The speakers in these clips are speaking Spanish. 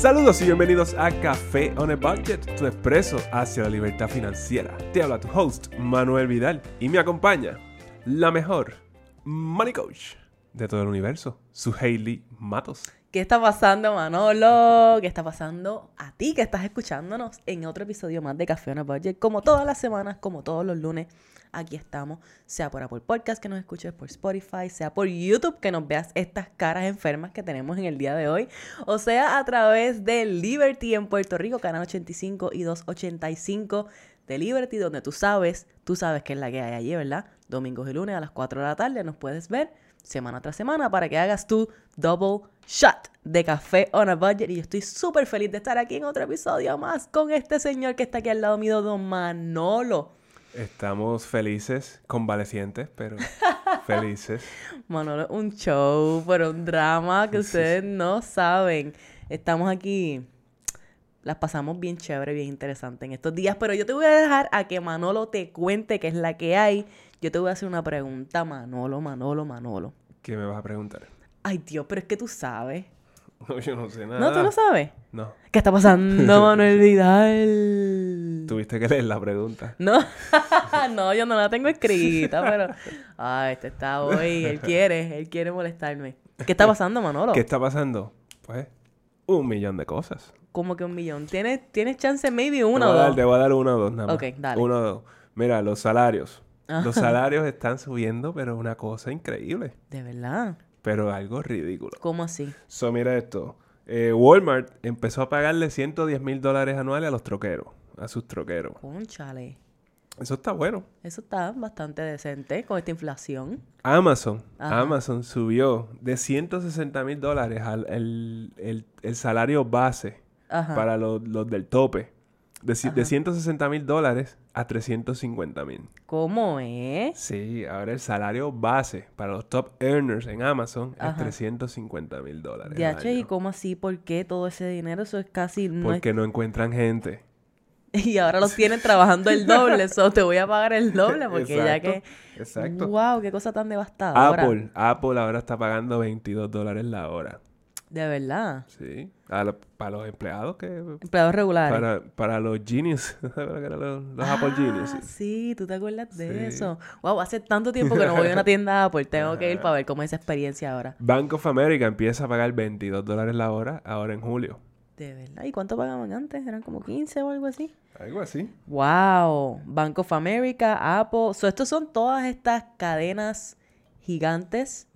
Saludos y bienvenidos a Café on a Budget, tu expreso hacia la libertad financiera. Te habla tu host, Manuel Vidal, y me acompaña la mejor money coach de todo el universo, su Hailey Matos. ¿Qué está pasando, Manolo? ¿Qué está pasando a ti que estás escuchándonos en otro episodio más de Café on a Budget? Como todas las semanas, como todos los lunes, aquí estamos. Sea por Apple Podcast que nos escuches, por Spotify, sea por YouTube que nos veas estas caras enfermas que tenemos en el día de hoy, o sea a través de Liberty en Puerto Rico, canal 85 y 285 de Liberty, donde tú sabes, tú sabes que es la que hay allí, ¿verdad? Domingos y lunes a las 4 de la tarde nos puedes ver semana tras semana para que hagas tu double shot de café on a budget. Y yo estoy súper feliz de estar aquí en otro episodio más con este señor que está aquí al lado mío, don Manolo. Estamos felices, convalecientes, pero felices. Manolo, un show, pero un drama que ustedes no saben. Estamos aquí las pasamos bien chévere, bien interesante en estos días, pero yo te voy a dejar a que Manolo te cuente qué es la que hay. Yo te voy a hacer una pregunta, Manolo, Manolo, Manolo. ¿Qué me vas a preguntar? Ay, Dios, pero es que tú sabes. No, yo no sé nada. ¿No, tú no sabes? No. ¿Qué está pasando, Manuel Vidal? Tuviste que leer la pregunta. No, no, yo no la tengo escrita, pero... Ay, este está hoy, él quiere, él quiere molestarme. ¿Qué está pasando, Manolo? ¿Qué está pasando? Pues, un millón de cosas. ¿Cómo que un millón? ¿Tienes, ¿tienes chance maybe uno te o dos? Te voy a dar uno o dos nada más. Ok, dale. Uno o dos. Mira, los salarios. Ajá. Los salarios están subiendo, pero una cosa increíble. De verdad. Pero algo ridículo. ¿Cómo así? So, mira esto. Eh, Walmart empezó a pagarle 110 mil dólares anuales a los troqueros. A sus troqueros. Conchale. Eso está bueno. Eso está bastante decente con esta inflación. Amazon. Ajá. Amazon subió de 160 mil dólares al el, el- el salario base Ajá. para los, los del tope. De, de Ajá. 160 mil dólares a 350 mil. ¿Cómo es? Sí, ahora el salario base para los top earners en Amazon es Ajá. 350 mil dólares. al DH, ¿y cómo así? ¿Por qué todo ese dinero? Eso es casi... No es- Porque no encuentran gente. Y ahora los tienen trabajando el doble. So, te voy a pagar el doble porque ya Exacto, que... Exacto. Wow, qué cosa tan devastadora. Apple, Apple ahora está pagando 22 dólares la hora. De verdad. Sí. A lo- para los empleados que... Empleados regulares. Para, para los genius. ¿Sabes lo que eran los, los Apple Genius? Ah, sí, ¿tú te acuerdas de Sí. eso? Wow, hace tanto tiempo que no voy a una tienda Apple. Tengo que ir para ver cómo es esa experiencia ahora. Bank of America empieza a pagar 22 dólares la hora ahora en julio. De verdad. ¿Y cuánto pagaban antes? ¿Eran como 15 o algo así? Algo así. Wow, Bank of America, Apple, so, estos son todas estas cadenas gigantes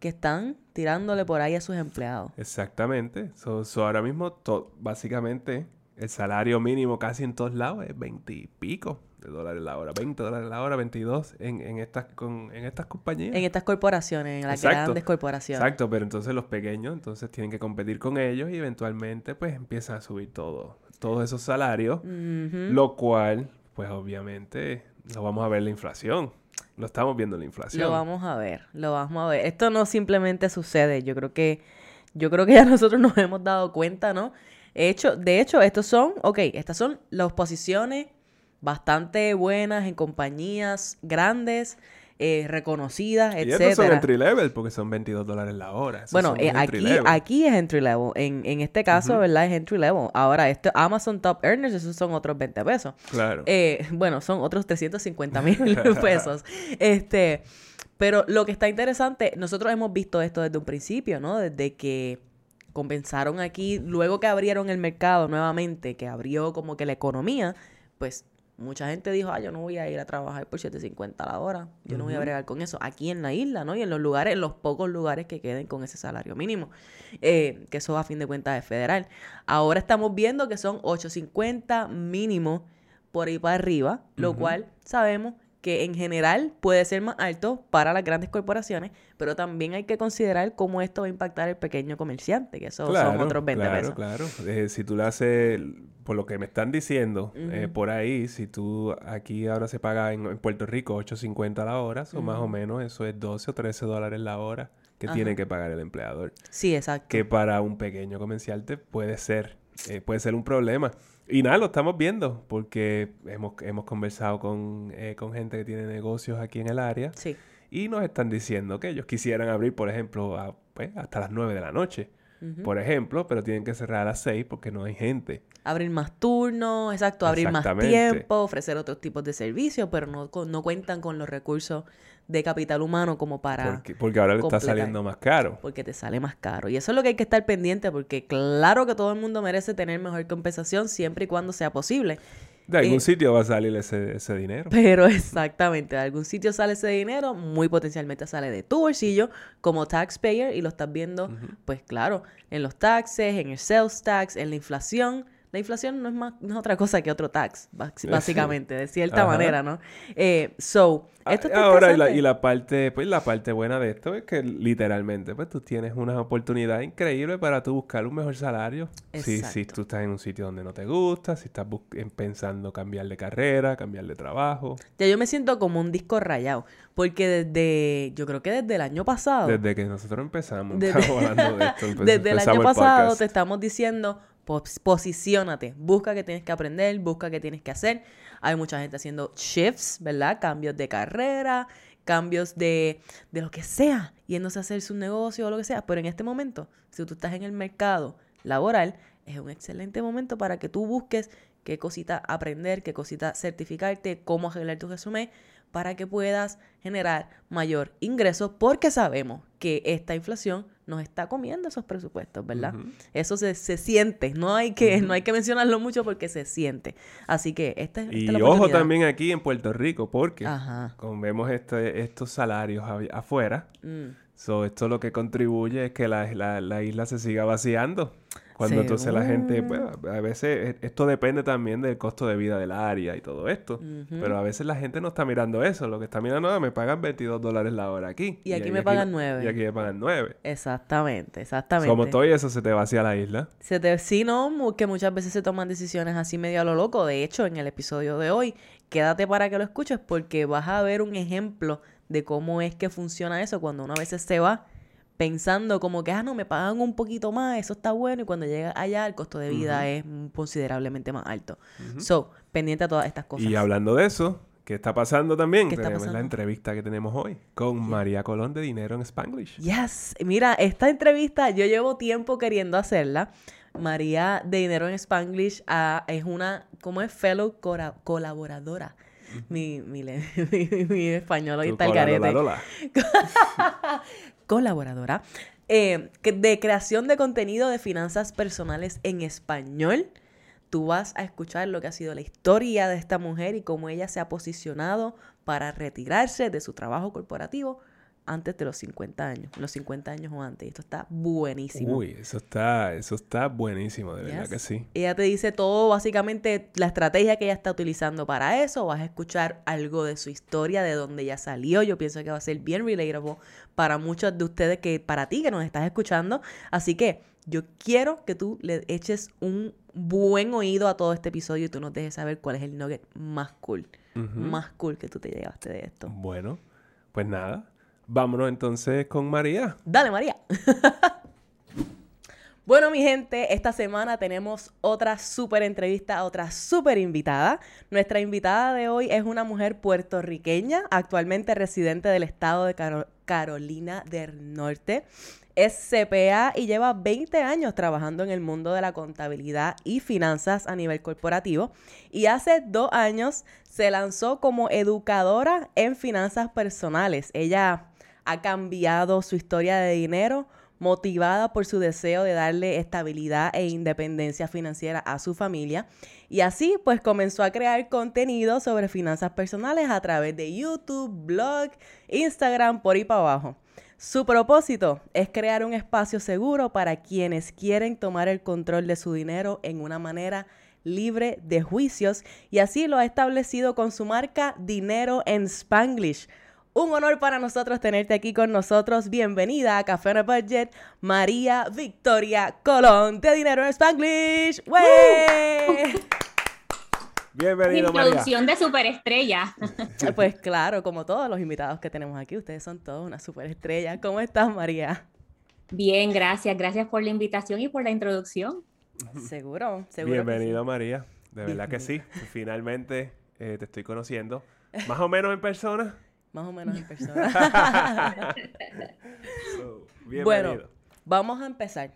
que están tirándole por ahí a sus empleados. Exactamente. So, so ahora mismo, to- básicamente, el salario mínimo casi en todos lados es 20 y pico de dólares la hora. 20 dólares la hora, 22 en, en, estas, con, en estas compañías. En estas corporaciones, en las Exacto. grandes corporaciones. Exacto, pero entonces los pequeños entonces tienen que competir con ellos y eventualmente pues empiezan a subir todo, todos esos salarios, lo cual pues obviamente lo vamos a ver la inflación, lo estamos viendo en la inflación. Lo vamos a ver, lo vamos a ver. Esto no simplemente sucede, yo creo que yo creo que ya nosotros nos hemos dado cuenta, ¿no? Hecho, de hecho, estos son, ok, estas son las posiciones bastante buenas en compañías grandes, eh, reconocidas, y estos son entry level porque son 22 dólares la hora. Bueno, eh, aquí, aquí es entry level. En, en este caso. ¿verdad? Es entry level. Ahora, esto Amazon Top Earners, esos son otros 20 pesos. Claro. Eh, bueno, son otros 350 mil pesos. Este, pero lo que está interesante, nosotros hemos visto esto desde un principio, ¿no? Desde que comenzaron aquí, luego que abrieron el mercado nuevamente, que abrió como que la economía, pues mucha gente dijo, ah, yo no voy a ir a trabajar por 7.50 a la hora, yo no voy a bregar con eso, aquí en la isla, ¿no? Y en los lugares, en los pocos lugares que queden con ese salario mínimo, eh, que eso a fin de cuentas es federal. Ahora estamos viendo que son 8.50 mínimo por ahí para arriba, lo cual sabemos que en general puede ser más alto para las grandes corporaciones, pero también hay que considerar cómo esto va a impactar al pequeño comerciante, que eso son otros 20 claro, pesos. Claro, Eh, si tú le haces, por lo que me están diciendo, eh, por ahí, si tú aquí ahora se paga en, en Puerto Rico 8.50 la hora, o más o menos eso es 12 o 13 dólares la hora que Ajá. tiene que pagar el empleador. Sí, exacto. Que para un pequeño comerciante puede ser, eh, puede ser un problema. Y nada, lo estamos viendo porque hemos, hemos conversado con, eh, con gente que tiene negocios aquí en el área Sí. y nos están diciendo que ellos quisieran abrir, por ejemplo, a- pues, hasta las 9 de la noche. por ejemplo, pero tienen que cerrar a las 6 porque no hay gente. Abrir más turnos, exacto, abrir más tiempo, ofrecer otros tipos de servicios, pero no, no cuentan con los recursos de capital humano como para... Porque, porque ahora le está saliendo más caro. Porque te sale más caro. Y eso es lo que hay que estar pendiente porque claro que todo el mundo merece tener mejor compensación siempre y cuando sea posible. De algún eh, sitio va a salir ese, ese, dinero. Pero exactamente, de algún sitio sale ese dinero, muy potencialmente sale de tu bolsillo como taxpayer y lo estás viendo, pues claro, en los taxes, en el sales tax, en la inflación. La inflación no es, más, no es otra cosa que otro tax, básicamente, de cierta manera, ¿no? Eh, so, esto está Ahora, y la, y la, parte, pues la parte buena de esto es que literalmente, pues tú tienes una oportunidad increíble para tú buscar un mejor salario. Si, si tú estás en un sitio donde no te gusta, si estás pensando cambiar de carrera, cambiar de trabajo. Ya yo me siento como un disco rayado, porque desde, yo creo que desde el año pasado. Desde que nosotros empezamos, desde, hablando de esto, desde el año pasado te estamos diciendo posicionate, busca qué tienes que aprender, busca qué tienes que hacer. Hay mucha gente haciendo shifts, ¿verdad? Cambios de carrera, cambios de, de lo que sea, yéndose a hacer su negocio o lo que sea. Pero en este momento, si tú estás en el mercado laboral, es un excelente momento para que tú busques qué cosita aprender, qué cosita certificarte, cómo arreglar tu resumen para que puedas generar mayor ingreso porque sabemos que esta inflación nos está comiendo esos presupuestos, ¿verdad? Eso se, siente, no hay, que, no hay que mencionarlo mucho porque se siente. Así que esta, esta y ojo también aquí en Puerto Rico porque como vemos este, estos salarios afuera, mm. esto lo que contribuye es que la, la isla se siga vaciando. Cuando entonces la gente, pues, a veces e, esto depende también del costo de vida del área y todo esto. Pero a veces la gente no está mirando eso. Lo que está mirando es, ah, me pagan 22 dólares la hora aquí. Y aquí me pagan 9. Y aquí me pagan 9. Exactamente, exactamente. Como todo eso se te vacía la isla. Se te, sí, no, que muchas veces se toman decisiones así medio a lo loco. De hecho, en el episodio de hoy, quédate para que lo escuches porque vas a ver un ejemplo de cómo es que funciona eso cuando uno a veces se va pensando como que, ah, no, me pagan un poquito más, eso está bueno, y cuando llega allá el costo de vida es considerablemente más alto. So, pendiente a todas estas cosas. Y hablando de eso, ¿qué está pasando también? tenemos la entrevista que tenemos hoy con María Colón de Dinero en Spanglish. Yes, mira, esta entrevista yo llevo tiempo queriendo hacerla. María de Dinero en Spanglish ah, es una, como es fellow colaboradora mi, mi, mi, español ahorita el carete. Colaboradora. Eh, de creación de contenido de finanzas personales en español. Tú vas a escuchar lo que ha sido la historia de esta mujer y cómo ella se ha posicionado para retirarse de su trabajo corporativo antes de los 50 años, los 50 años o antes. Esto está buenísimo. Uy, eso está, eso está buenísimo, de verdad que sí. Ella te dice todo, básicamente, la estrategia que ella está utilizando para eso. Vas a escuchar algo de su historia, de dónde ella salió. Yo pienso que va a ser bien relatable para muchos de ustedes, que para ti que nos estás escuchando. Así que yo quiero que tú le eches un buen oído a todo este episodio y tú nos dejes saber cuál es el nugget más cool. Más cool que tú te llevaste de esto. Bueno, pues nada, Vámonos entonces con María. Dale, María. bueno, mi gente, esta semana tenemos otra súper entrevista, otra súper invitada. Nuestra invitada de hoy es una mujer puertorriqueña, actualmente residente del estado de Carolina del Norte. Es CPA y lleva 20 años trabajando en el mundo de la contabilidad y finanzas a nivel corporativo. Y hace dos años se lanzó como educadora en finanzas personales. Ella ha cambiado su historia de dinero motivada por su deseo de darle estabilidad e independencia financiera a su familia. Y así pues comenzó a crear contenido sobre finanzas personales a través de YouTube, blog, Instagram, por y para abajo. Su propósito es crear un espacio seguro para quienes quieren tomar el control de su dinero en una manera libre de juicios y así lo ha establecido con su marca Dinero en Spanglish un honor para nosotros tenerte aquí con nosotros. Bienvenida a Café on a Budget, María Victoria Colón de Dinero en Spanglish. ¡Wey! Bienvenido, Introducción de superestrella. Pues claro, como todos los invitados que tenemos aquí, ustedes son todos una superestrella. ¿Cómo estás, María? Bien, gracias. Gracias por la invitación y por la introducción. Seguro, seguro. Bienvenido, María. De verdad que sí. Finalmente eh, te estoy conociendo. Más o menos en persona más o menos en persona. bueno, Vamos a empezar.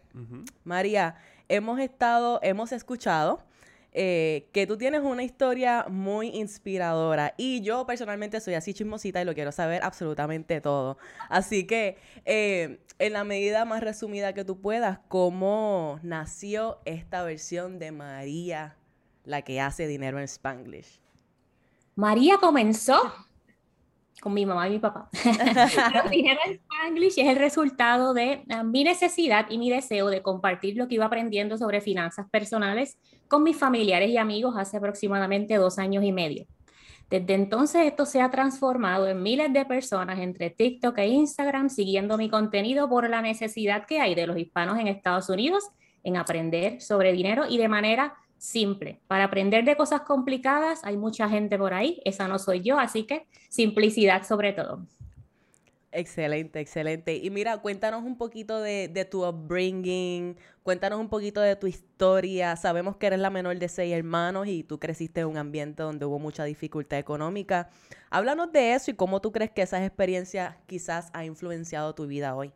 María, hemos estado, hemos escuchado eh, que tú tienes una historia muy inspiradora y yo personalmente soy así chismosita y lo quiero saber absolutamente todo. Así que, eh, en la medida más resumida que tú puedas, ¿cómo nació esta versión de María, la que hace dinero en Spanglish? María comenzó con mi mamá y mi papá. dinero en Spanglish es el resultado de ah, mi necesidad y mi deseo de compartir lo que iba aprendiendo sobre finanzas personales con mis familiares y amigos hace aproximadamente dos años y medio. Desde entonces esto se ha transformado en miles de personas entre TikTok e Instagram siguiendo mi contenido por la necesidad que hay de los hispanos en Estados Unidos en aprender sobre dinero y de manera simple. Para aprender de cosas complicadas hay mucha gente por ahí, esa no soy yo, así que simplicidad sobre todo. Excelente, excelente. Y mira, cuéntanos un poquito de, tu upbringing, cuéntanos un poquito de tu historia. Sabemos que eres la menor de seis hermanos y tú creciste en un ambiente donde hubo mucha dificultad económica. Háblanos de eso y cómo tú crees que esas experiencias quizás ha influenciado tu vida hoy.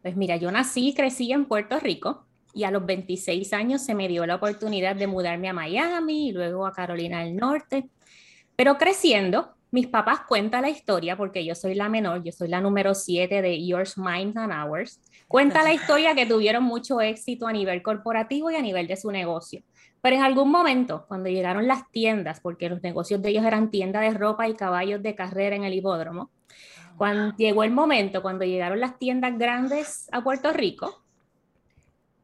Pues mira, yo nací y crecí en Puerto Rico y a los 26 años se me dio la oportunidad de mudarme a Miami y luego a Carolina del Norte. Pero creciendo, mis papás cuentan la historia, porque yo soy la menor, yo soy la número 7 de Yours, Mine and Ours. Cuenta la historia que tuvieron mucho éxito a nivel corporativo y a nivel de su negocio. Pero en algún momento, cuando llegaron las tiendas, porque los negocios de ellos eran tienda de ropa y caballos de carrera en el hipódromo, cuando llegó el momento, cuando llegaron las tiendas grandes a Puerto Rico,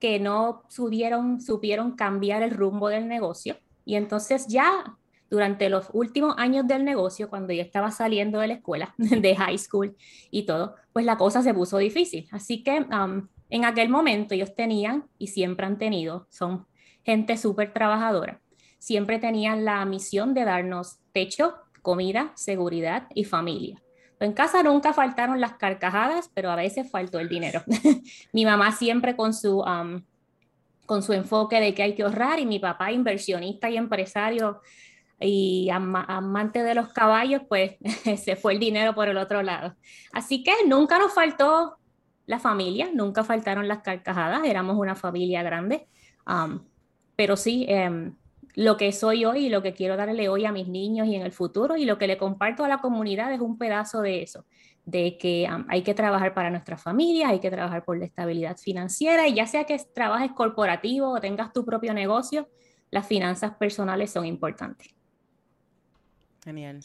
que no subieron, supieron cambiar el rumbo del negocio. Y entonces ya durante los últimos años del negocio, cuando yo estaba saliendo de la escuela, de high school y todo, pues la cosa se puso difícil. Así que en aquel momento ellos tenían y siempre han tenido, son gente súper trabajadora, siempre tenían la misión de darnos techo, comida, seguridad y familia. En casa nunca faltaron las carcajadas, pero a veces faltó el dinero. mi mamá siempre con su, um, con su enfoque de que hay que ahorrar y mi papá inversionista y empresario y amante de los caballos, pues se fue el dinero por el otro lado. Así que nunca nos faltó la familia, nunca faltaron las carcajadas, éramos una familia grande, um, pero sí, em, lo que soy hoy y lo que quiero darle hoy a mis niños y en el futuro y lo que le comparto a la comunidad es un pedazo de eso, de que hay que trabajar para nuestra familia, hay que trabajar por la estabilidad financiera y ya sea que trabajes corporativo o tengas tu propio negocio, las finanzas personales son importantes. Genial.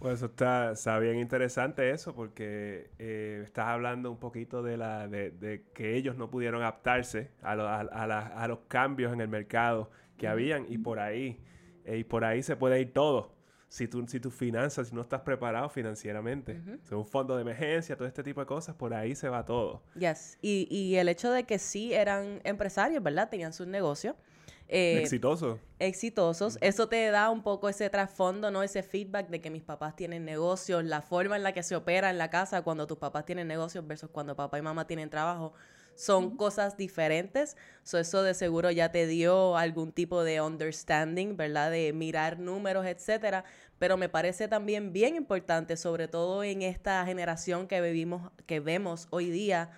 Pues eso está, está bien interesante eso, porque eh, estás hablando un poquito de, la, de, que ellos no pudieron adaptarse a, a los cambios en el mercado que habían y por ahí, eh, y por ahí se puede ir todo. Si, tú, si tus finanzas, si no estás preparado financieramente, un fondo de emergencia, todo este tipo de cosas, por ahí se va todo. Yes. Y, y el hecho de que sí eran empresarios, ¿verdad? Tenían sus negocios. Eh, exitosos. Exitosos. Eso te da un poco ese trasfondo, ¿no? Ese feedback de que mis papás tienen negocios, la forma en la que se opera en la casa cuando tus papás tienen negocios versus cuando papá y mamá tienen trabajo son cosas diferentes. So, eso de seguro ya te dio algún tipo de understanding, ¿verdad? De mirar números, etcétera. Pero me parece también bien importante, sobre todo en esta generación que vivimos, que vemos hoy día,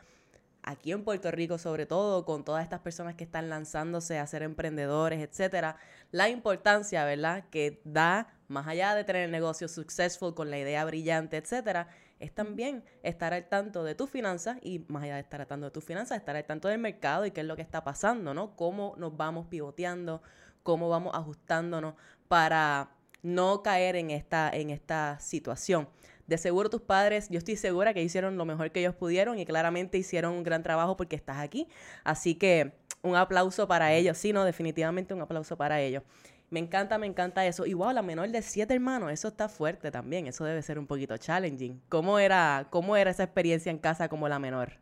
aquí en Puerto Rico sobre todo, con todas estas personas que están lanzándose a ser emprendedores, etcétera, la importancia, ¿verdad?, que da, más allá de tener el negocio successful con la idea brillante, etcétera, es también estar al tanto de tus finanzas y más allá de estar al tanto de tus finanzas, estar al tanto del mercado y qué es lo que está pasando, ¿no? Cómo nos vamos pivoteando, cómo vamos ajustándonos para no caer en esta, en esta situación. De seguro tus padres, yo estoy segura que hicieron lo mejor que ellos pudieron y claramente hicieron un gran trabajo porque estás aquí. Así que un aplauso para ellos, sí, no, definitivamente un aplauso para ellos. Me encanta, me encanta eso. Y wow, la menor de siete hermanos, eso está fuerte también. Eso debe ser un poquito challenging. ¿Cómo era, cómo era esa experiencia en casa como la menor?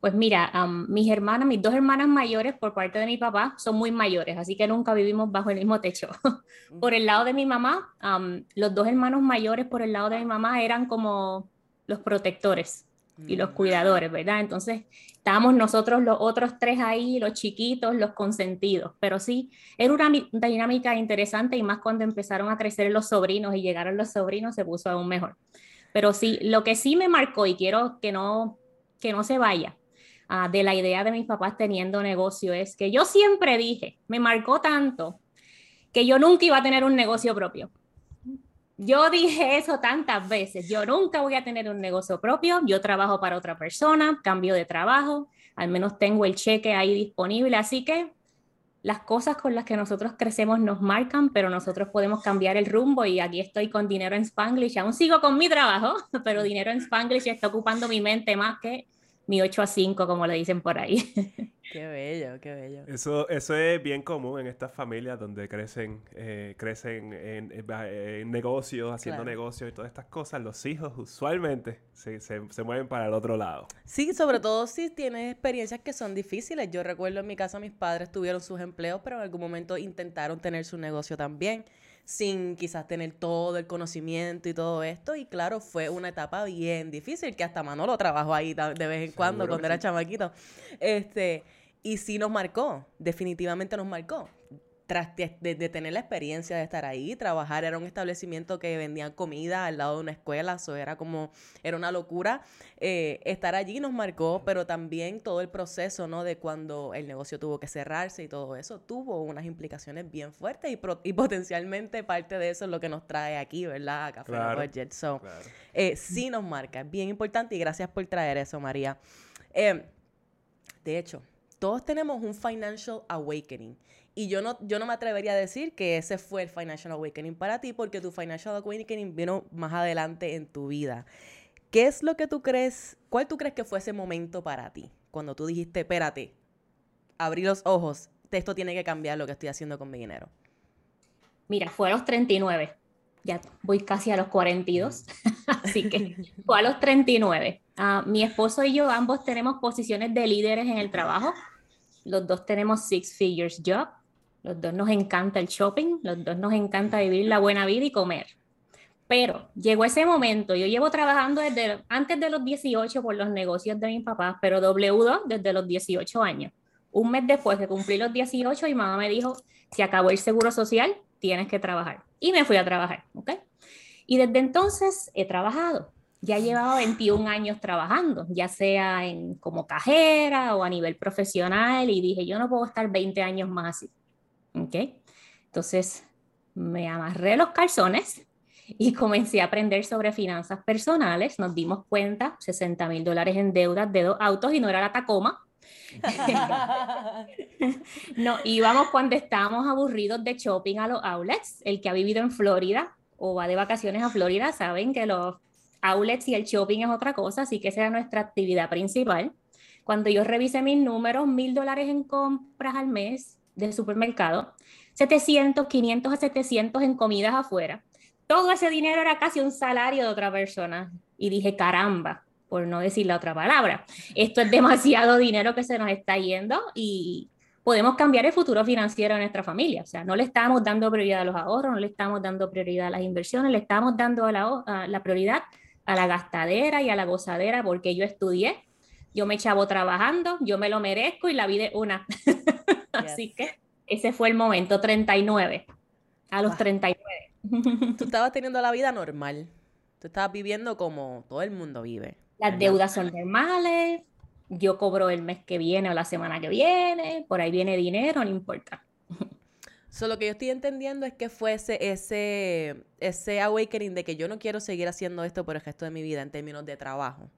Pues mira, mis hermanas, mis dos hermanas mayores por parte de mi papá son muy mayores, así que nunca vivimos bajo el mismo techo. por el lado de mi mamá, los dos hermanos mayores por el lado de mi mamá eran como los protectores y los mm. cuidadores, ¿verdad? Entonces, estábamos nosotros los otros tres ahí, los chiquitos, los consentidos, pero sí, era una dinámica interesante y más cuando empezaron a crecer los sobrinos y llegaron los sobrinos se puso aún mejor. Pero sí, lo que sí me marcó y quiero que no, que no se vaya, ah, de la idea de mis papás teniendo negocio es que yo siempre dije, me marcó tanto, que yo nunca iba a tener un negocio propio. Yo dije eso tantas veces, yo nunca voy a tener un negocio propio, yo trabajo para otra persona, cambio de trabajo, al menos tengo el cheque ahí disponible, así que las cosas con las que nosotros crecemos nos marcan, pero nosotros podemos cambiar el rumbo y aquí estoy con dinero en Spanglish, aún sigo con mi trabajo, pero dinero en Spanglish está ocupando mi mente más que mi 8 a 5, como le dicen por ahí. Qué bello, qué bello. Eso, eso es bien común en estas familias donde crecen, eh, crecen en, negocios, haciendo negocios y todas estas cosas. Los hijos usualmente se, se, se, mueven para el otro lado. Sí, sobre todo si tienes experiencias que son difíciles. Yo recuerdo en mi casa mis padres tuvieron sus empleos, pero en algún momento intentaron tener su negocio también sin quizás tener todo el conocimiento y todo esto. Y claro, fue una etapa bien difícil, que hasta Manolo trabajó ahí de vez en cuando cuando era chamaquito. Este, y sí nos marcó, definitivamente nos marcó tras de, tener la experiencia de estar ahí, trabajar, era un establecimiento que vendía comida al lado de una escuela, eso era como, era una locura. Eh, estar allí nos marcó, pero también todo el proceso, ¿no? De cuando el negocio tuvo que cerrarse y todo eso, tuvo unas implicaciones bien fuertes y, y potencialmente parte de eso es lo que nos trae aquí, ¿verdad? A Café Budget. So, eh, sí nos marca, es bien importante y gracias por traer eso, María. Eh, de hecho, todos tenemos un financial awakening. Y yo no, yo no me atrevería a decir que ese fue el financial awakening para ti, porque tu financial awakening vino más adelante en tu vida. ¿Qué es lo que tú crees, cuál tú crees que fue ese momento para ti? Cuando tú dijiste, espérate, abrí los ojos, esto tiene que cambiar lo que estoy haciendo con mi dinero. Mira, fue a los 39. Ya voy casi a los 42. Así que fue a los 39. Ah, mi esposo y yo ambos tenemos posiciones de líderes en el trabajo. Los dos tenemos six figures job. Los dos nos encanta el shopping, los dos nos encanta vivir la buena vida y comer. Pero llegó ese momento, yo llevo trabajando desde antes de los 18 por los negocios de mis papás, pero W2 desde los 18 años. Un mes después de cumplir los 18, mi mamá me dijo, si acabó el seguro social, tienes que trabajar. Y me fui a trabajar, ¿ok? Y desde entonces he trabajado. Ya llevaba 21 años trabajando, ya sea en, como cajera o a nivel profesional, y dije, yo no puedo estar 20 años más así. ¿Ok? Entonces me amarré los calzones y comencé a aprender sobre finanzas personales. Nos dimos cuenta, 60 mil dólares en deudas de dos autos y no era la Tacoma. no, íbamos cuando estábamos aburridos de shopping a los outlets. El que ha vivido en Florida o va de vacaciones a Florida saben que los outlets y el shopping es otra cosa, así que esa era nuestra actividad principal. Cuando yo revisé mis números, mil dólares en compras al mes, del supermercado, 700, 500 a 700 en comidas afuera. Todo ese dinero era casi un salario de otra persona. Y dije, caramba, por no decir la otra palabra, esto es demasiado dinero que se nos está yendo y podemos cambiar el futuro financiero de nuestra familia. O sea, no le estamos dando prioridad a los ahorros, no le estamos dando prioridad a las inversiones, le estamos dando la, la prioridad a la gastadera y a la gozadera porque yo estudié, yo me echaba trabajando, yo me lo merezco y la vida es una. Así que ese fue el momento, 39, a los 39. Tú estabas teniendo la vida normal. Tú estabas viviendo como todo el mundo vive. Las deudas son normales. Yo cobro el mes que viene o la semana que viene. Por ahí viene dinero, no importa. Solo lo que yo estoy entendiendo es que fuese ese, ese awakening de que yo no quiero seguir haciendo esto por el resto de mi vida en términos de trabajo.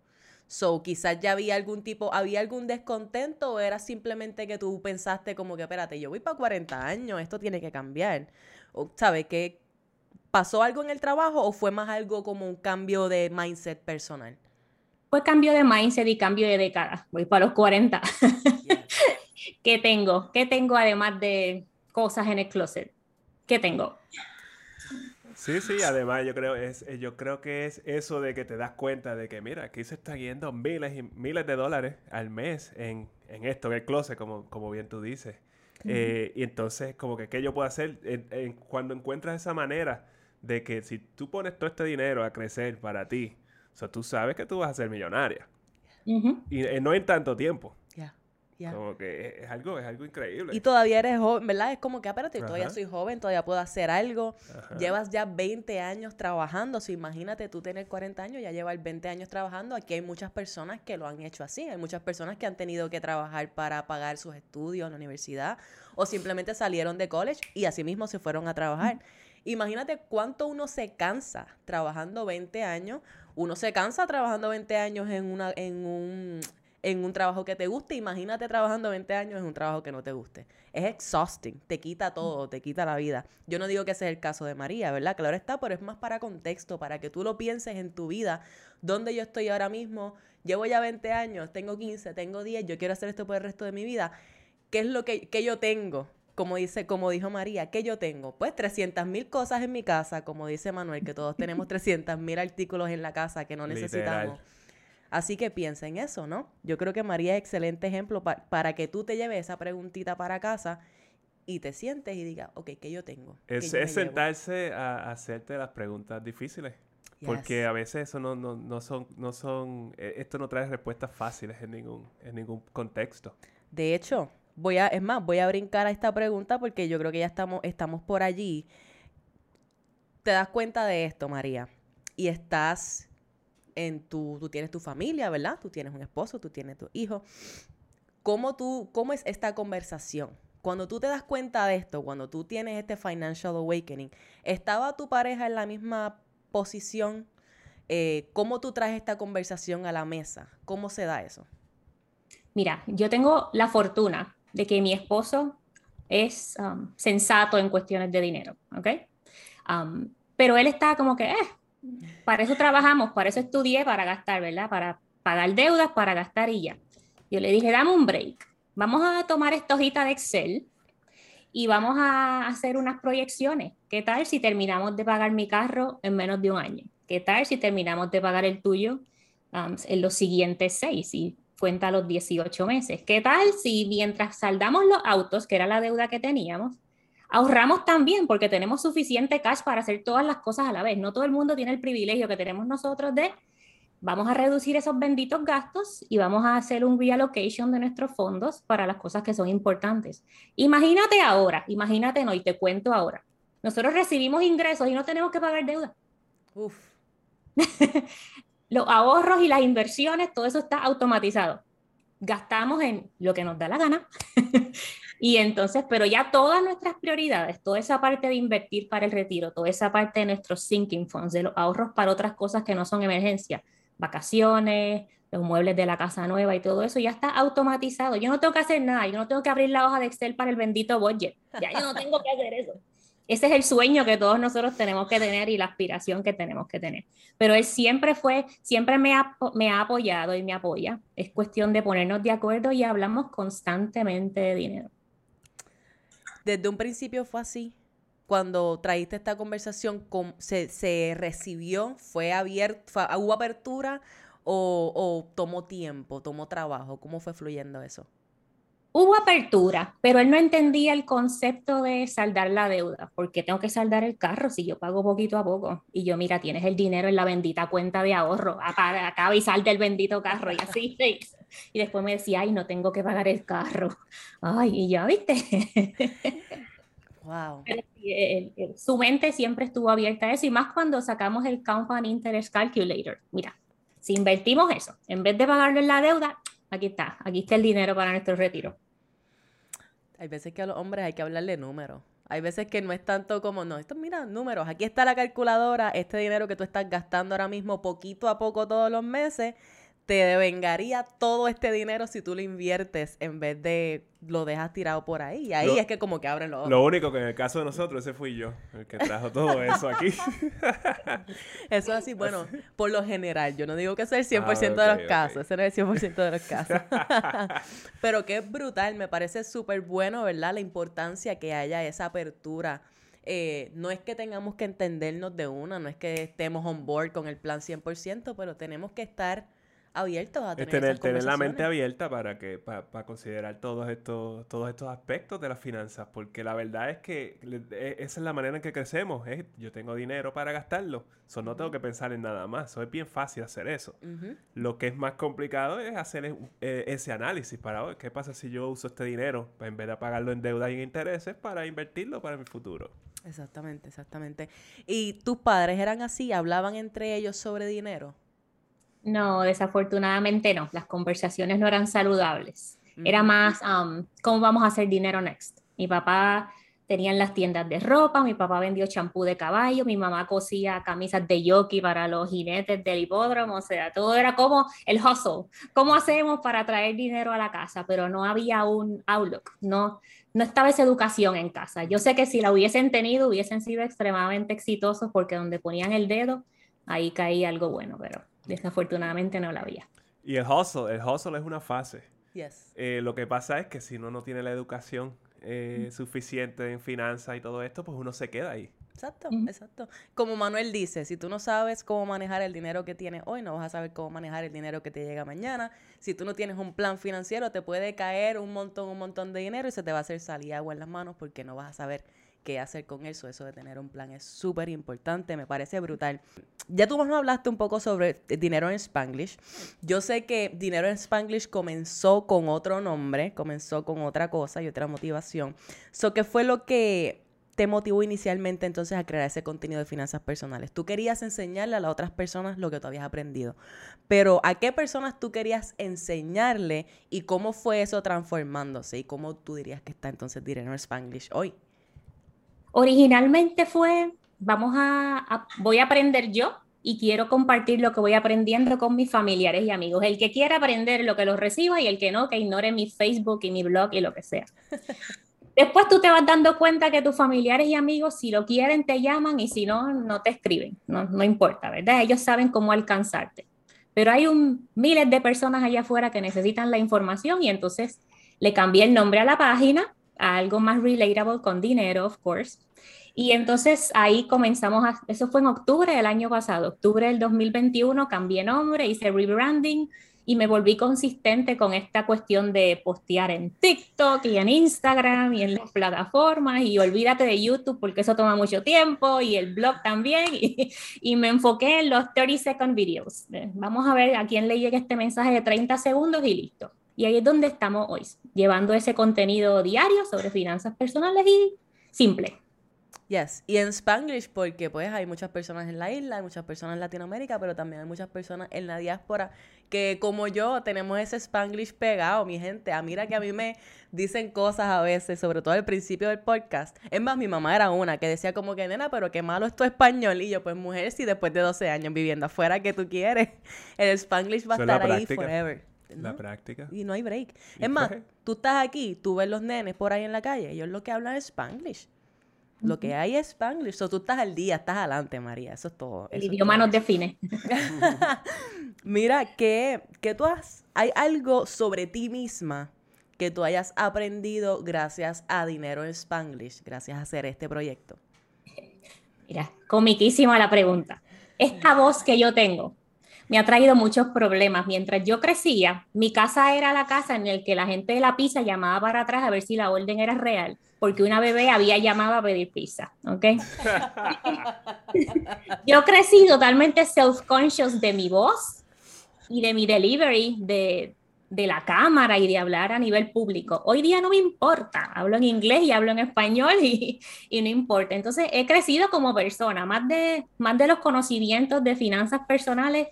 So, quizás ya había algún tipo, había algún descontento o era simplemente que tú pensaste como que, espérate, yo voy para 40 años, esto tiene que cambiar. O, ¿Sabes qué? ¿Pasó algo en el trabajo o fue más algo como un cambio de mindset personal? Fue cambio de mindset y cambio de década. Voy para los 40. ¿Qué tengo? ¿Qué tengo además de cosas en el closet? ¿Qué tengo? Sí, sí, además yo creo, es, eh, yo creo que es eso de que te das cuenta de que, mira, aquí se están yendo miles y miles de dólares al mes en, en esto, en el closet, como, como bien tú dices. Eh, y entonces, como que, ¿qué yo puedo hacer? cuando encuentras esa manera de que si tú pones todo este dinero a crecer para ti, o sea, tú sabes que tú vas a ser millonaria. Y eh, no en tanto tiempo. Como que es, algo, es algo increíble. Y todavía eres joven, ¿verdad? Es como que, espérate, todavía soy joven, todavía puedo hacer algo. Llevas ya 20 años trabajando. O imagínate tú tener 40 años, ya llevar 20 años trabajando. Aquí hay muchas personas que lo han hecho así. Hay muchas personas que han tenido que trabajar para pagar sus estudios en la universidad o simplemente salieron de college y así mismo se fueron a trabajar. Imagínate cuánto uno se cansa trabajando 20 años. Uno se cansa trabajando 20 años en, una, en, un, en un trabajo que te guste. Imagínate trabajando 20 años en un trabajo que no te guste. Es exhausting, te quita todo, te quita la vida. Yo no digo que ese es el caso de María, ¿verdad? Claro está, pero es más para contexto, para que tú lo pienses en tu vida. ¿Dónde yo estoy ahora mismo? Llevo ya 20 años, tengo 15, tengo 10, yo quiero hacer esto por el resto de mi vida. ¿Qué es lo que, que yo tengo? como dice, como dijo María, ¿qué yo tengo? Pues 300 mil cosas en mi casa, como dice Manuel, que todos tenemos 300 mil artículos en la casa que no necesitamos. Así que piensa en eso, ¿no? Yo creo que María es excelente ejemplo para que tú te lleves esa preguntita para casa y te sientes y digas, ok, ¿qué yo tengo? Es, sentarse a, hacerte las preguntas difíciles. Porque a veces eso no, no, no son, no son, eh, esto no trae respuestas fáciles en ningún, en ningún contexto. De hecho, voy a, es más, voy a brincar a esta pregunta porque yo creo que ya estamos, estamos por allí. Te das cuenta de esto, María, y estás en tu, tú tienes tu familia, ¿verdad? Tú tienes un esposo, tú tienes tu hijo. ¿Cómo tú, cómo es esta conversación? Cuando tú te das cuenta de esto, cuando tú tienes este financial awakening, ¿estaba tu pareja en la misma posición? Eh, ¿Cómo tú traes esta conversación a la mesa? ¿Cómo se da eso? Mira, yo tengo la fortuna de que mi esposo es um, sensato en cuestiones de dinero, ¿ok? Um, pero él está como que, eh, para eso trabajamos, para eso estudié, para gastar, ¿verdad? Para pagar deudas, para gastar y ya. Yo le dije, dame un break, vamos a tomar esta hojita de Excel y vamos a hacer unas proyecciones. ¿Qué tal si terminamos de pagar mi carro en menos de un año? ¿Qué tal si terminamos de pagar el tuyo um, en los siguientes seis? Y cuenta los 18 meses. ¿Qué tal si mientras saldamos los autos, que era la deuda que teníamos, ahorramos también porque tenemos suficiente cash para hacer todas las cosas a la vez? No todo el mundo tiene el privilegio que tenemos nosotros de vamos a reducir esos benditos gastos y vamos a hacer un reallocation de nuestros fondos para las cosas que son importantes. Imagínate ahora, imagínate no, y te cuento ahora. Nosotros recibimos ingresos y no tenemos que pagar deuda. Uf. los ahorros y las inversiones, todo eso está automatizado. Gastamos en lo que nos da la gana. y entonces, pero ya todas nuestras prioridades, toda esa parte de invertir para el retiro, toda esa parte de nuestros sinking funds, de los ahorros para otras cosas que no son emergencia, vacaciones, los muebles de la casa nueva y todo eso ya está automatizado. Yo no tengo que hacer nada, yo no tengo que abrir la hoja de Excel para el bendito budget. Ya yo no tengo que hacer eso. Ese es el sueño que todos nosotros tenemos que tener y la aspiración que tenemos que tener. Pero él siempre fue, siempre me ha, me ha apoyado y me apoya. Es cuestión de ponernos de acuerdo y hablamos constantemente de dinero. Desde un principio fue así. Cuando traíste esta conversación, ¿se, se recibió? ¿Fue abierto? ¿Hubo apertura o, o tomó tiempo, tomó trabajo? ¿Cómo fue fluyendo eso? Hubo apertura, pero él no entendía el concepto de saldar la deuda. porque tengo que saldar el carro si yo pago poquito a poco? Y yo, mira, tienes el dinero en la bendita cuenta de ahorro, acaba y sal del bendito carro y así. y después me decía, ay, no tengo que pagar el carro. Ay, y ya, ¿viste? Wow. su mente siempre estuvo abierta a eso y más cuando sacamos el Compound Interest Calculator. Mira, si invertimos eso, en vez de pagarle la deuda, aquí está, aquí está el dinero para nuestro retiro. Hay veces que a los hombres hay que hablarle números. Hay veces que no es tanto como, no, esto mira, números, aquí está la calculadora, este dinero que tú estás gastando ahora mismo poquito a poco todos los meses, te devengaría todo este dinero si tú lo inviertes en vez de lo dejas tirado por ahí. Y ahí es que como que abren los ojos. Lo único que en el caso de nosotros, ese fui yo, el que trajo todo eso aquí. eso es así, bueno, por lo general, yo no digo que sea el 100% ah, de los casos, ese no es el 100% de los casos. Pero que es brutal, me parece súper bueno, ¿verdad? La importancia que haya esa apertura. Eh, no es que tengamos que entendernos de una, no es que estemos on board con el plan 100%, pero tenemos que estar abiertos a Es tener, tener, esas tener la mente abierta para que para, para considerar todos estos todos estos aspectos de las finanzas porque la verdad es que e- esa es la manera en que crecemos yo tengo dinero para gastarlo so no tengo que pensar en nada más so es bien fácil hacer eso lo que es más complicado es hacer eh, ese análisis para "Oye, qué pasa si yo uso este dinero en vez de pagarlo en deuda y en intereses para invertirlo para mi futuro Exactamente, exactamente. ¿Y tus padres eran así? ¿Hablaban entre ellos sobre dinero? No, desafortunadamente no. Las conversaciones no eran saludables. Era más, um, ¿cómo vamos a hacer dinero next? Mi papá tenía en las tiendas de ropa, mi papá vendió champú de caballo, mi mamá cosía camisas de jockey para los jinetes del hipódromo, o sea, todo era como el hustle. ¿Cómo hacemos para traer dinero a la casa? Pero no había un outlook, no, no estaba esa educación en casa. Yo sé que si la hubiesen tenido, hubiesen sido extremadamente exitosos porque donde ponían el dedo, ahí caía algo bueno, pero desafortunadamente no la había. y el hustle el hustle es una fase Yes. Eh, lo que pasa es que si uno no tiene la educación eh, suficiente en finanzas y todo esto pues uno se queda ahí Exacto, exacto. Como Manuel dice, si tú no sabes cómo manejar el dinero que tienes hoy, no vas a saber cómo manejar el dinero que te llega mañana. Si tú no tienes un plan financiero, te puede caer un montón, un montón de dinero y se te va a hacer salir agua en las manos porque no vas a saber qué hacer con eso. Eso de tener un plan es súper importante, me parece brutal. Ya tú nos hablaste un poco sobre dinero en Spanglish. Yo sé que dinero en Spanglish comenzó con otro nombre, comenzó con otra cosa y otra motivación. So, ¿qué fue lo que te motivó inicialmente entonces a crear ese contenido de finanzas personales? Tú querías enseñarle a las otras personas lo que tú habías aprendido, pero ¿a qué personas tú querías enseñarle y cómo fue eso transformándose y cómo tú dirías que está entonces dinero en Spanglish hoy? Originalmente fue, vamos a, a- voy a aprender yo y quiero compartir lo que voy aprendiendo con mis familiares y amigos. El que quiera aprender lo que lo reciba y el que no, que ignore mi Facebook y mi blog y lo que sea. Después tú te vas dando cuenta que tus familiares y amigos, si lo quieren, te llaman y si no, no te escriben. No, no importa, ¿verdad? Ellos saben cómo alcanzarte. Pero hay un, miles de personas allá afuera que necesitan la información y entonces le cambié el nombre a la página a algo más relatable con dinero, of course. Y entonces ahí comenzamos, a, eso fue en octubre del año pasado, octubre del 2021, cambié nombre, hice rebranding y me volví consistente con esta cuestión de postear en TikTok y en Instagram y en las plataformas y olvídate de YouTube porque eso toma mucho tiempo y el blog también y, y me enfoqué en los 30 second videos. Vamos a ver a quién le llega este mensaje de 30 segundos y listo. Y ahí es donde estamos hoy, llevando ese contenido diario sobre finanzas personales y simple. Yes, y en Spanglish porque pues hay muchas personas en la isla, hay muchas personas en Latinoamérica, pero también hay muchas personas en la diáspora que como yo tenemos ese Spanglish pegado, mi gente. A mira que a mí me dicen cosas a veces, sobre todo al principio del podcast. Es más, mi mamá era una que decía como que, nena, pero qué malo es tu español. Y yo, pues mujer, si después de 12 años viviendo afuera que tú quieres, el Spanglish va a estar ahí práctica. La práctica Y no hay break. Es más, tú estás aquí, tú ves los nenes por ahí en la calle, ellos lo que hablan es Spanglish. Lo que hay es Spanglish. So, tú estás al día, estás adelante, María. Eso es todo. El eso idioma todo. nos define. Mira, que, que tú has... ¿Hay algo sobre ti misma que tú hayas aprendido gracias a Dinero en Spanglish, gracias a hacer este proyecto? Mira, comiquísima la pregunta. Esta voz que yo tengo me ha traído muchos problemas. Mientras yo crecía, mi casa era la casa en la que la gente de la pizza llamaba para atrás a ver si la orden era real, porque una bebé había llamado a pedir pizza, ¿ok? yo crecí totalmente self-conscious de mi voz y de mi delivery, de, de la cámara y de hablar a nivel público. Hoy día no me importa, hablo en inglés y hablo en español y, y no importa. Entonces he crecido como persona, más de, más de los conocimientos de finanzas personales.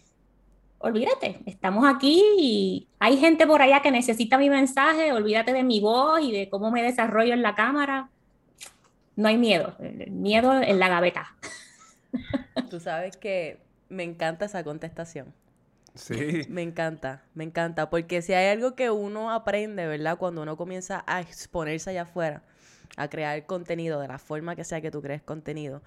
Olvídate, estamos aquí y hay gente por allá que necesita mi mensaje, olvídate de mi voz y de cómo me desarrollo en la cámara. No hay miedo, el miedo en la gaveta. Tú sabes que me encanta esa contestación. sí Me encanta, me encanta, porque si hay algo que uno aprende, ¿verdad? Cuando uno comienza a exponerse allá afuera, a crear contenido de la forma que sea que tú crees contenido,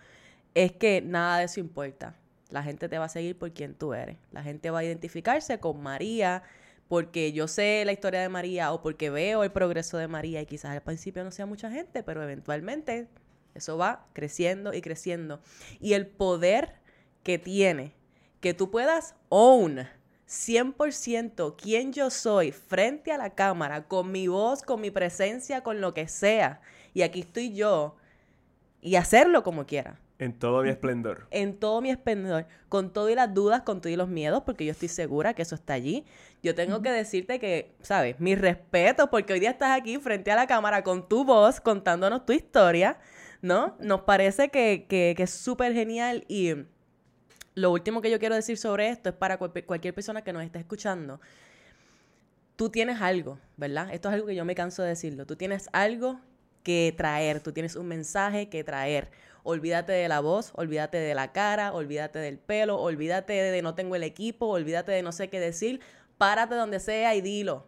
es que nada de eso importa. La gente te va a seguir por quien tú eres. La gente va a identificarse con María porque yo sé la historia de María o porque veo el progreso de María y quizás al principio no sea mucha gente, pero eventualmente eso va creciendo y creciendo. Y el poder que tiene que tú puedas own 100% quién yo soy frente a la cámara, con mi voz, con mi presencia, con lo que sea. Y aquí estoy yo. Y hacerlo como quiera. En todo mi esplendor. En todo mi esplendor. Con todas las dudas, con todos los miedos, porque yo estoy segura que eso está allí. Yo tengo que decirte que, ¿sabes? Mi respeto, porque hoy día estás aquí frente a la cámara con tu voz, contándonos tu historia, ¿no? Nos parece que, que, que es súper genial y lo último que yo quiero decir sobre esto es para cualquier persona que nos esté escuchando. Tú tienes algo, ¿verdad? Esto es algo que yo me canso de decirlo. Tú tienes algo que traer, tú tienes un mensaje que traer. Olvídate de la voz, olvídate de la cara, olvídate del pelo, olvídate de no tengo el equipo, olvídate de no sé qué decir. Párate donde sea y dilo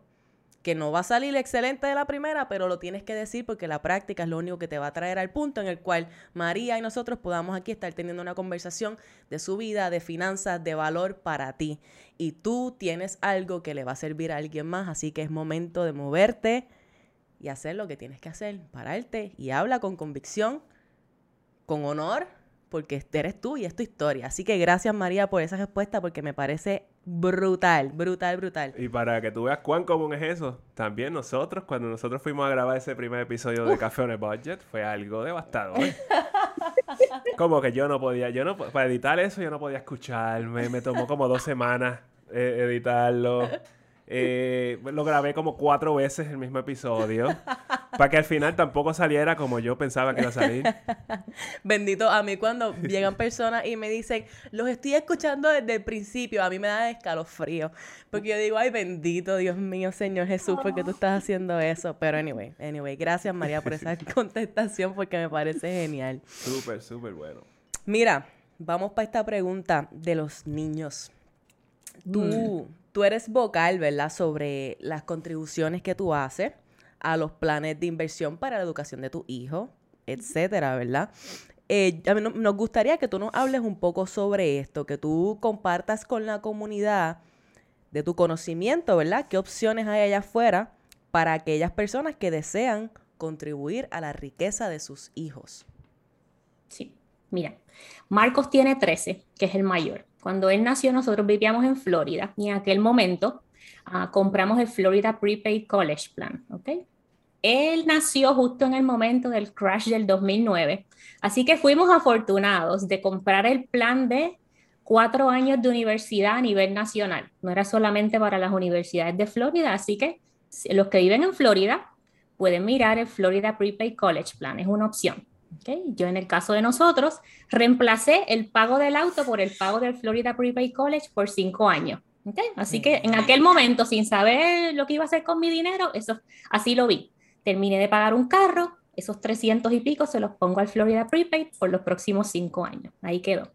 que no va a salir excelente de la primera, pero lo tienes que decir porque la práctica es lo único que te va a traer al punto en el cual María y nosotros podamos aquí estar teniendo una conversación de su vida, de finanzas, de valor para ti. Y tú tienes algo que le va a servir a alguien más, así que es momento de moverte y hacer lo que tienes que hacer, pararte y habla con convicción, con honor, porque eres tú y es tu historia. Así que gracias María por esa respuesta porque me parece brutal, brutal, brutal. Y para que tú veas cuán común es eso, también nosotros, cuando nosotros fuimos a grabar ese primer episodio de Café on a Budget, fue algo devastador. como que yo no podía, yo no, para editar eso yo no podía escucharme, me tomó como dos semanas eh, editarlo. Eh, lo grabé como cuatro veces el mismo episodio. Para que al final tampoco saliera como yo pensaba que iba a salir. Bendito, a mí cuando llegan personas y me dicen, los estoy escuchando desde el principio, a mí me da escalofrío. Porque yo digo, ay, bendito, Dios mío, Señor Jesús, porque tú estás haciendo eso. Pero anyway, anyway, gracias María por esa contestación porque me parece genial. Súper, súper bueno. Mira, vamos para esta pregunta de los niños. Tú, mm tú eres vocal, ¿verdad?, sobre las contribuciones que tú haces a los planes de inversión para la educación de tu hijo, etcétera, ¿verdad? Eh, a mí nos gustaría que tú nos hables un poco sobre esto, que tú compartas con la comunidad de tu conocimiento, ¿verdad? ¿Qué opciones hay allá afuera para aquellas personas que desean contribuir a la riqueza de sus hijos? Sí, mira, Marcos tiene 13, que es el mayor. Cuando él nació, nosotros vivíamos en Florida y en aquel momento ah, compramos el Florida Prepaid College Plan, ¿ok? Él nació justo en el momento del crash del 2009, así que fuimos afortunados de comprar el plan de cuatro años de universidad a nivel nacional. No era solamente para las universidades de Florida, así que los que viven en Florida pueden mirar el Florida Prepaid College Plan, es una opción. Yo en el caso de nosotros, reemplacé el pago del auto por el pago del Florida Prepaid College por cinco años. Así que en aquel momento, sin saber lo que iba a hacer con mi dinero, eso, así lo vi. Terminé de pagar un carro, esos 300 y pico se los pongo al Florida Prepaid por los próximos cinco años. Ahí quedó.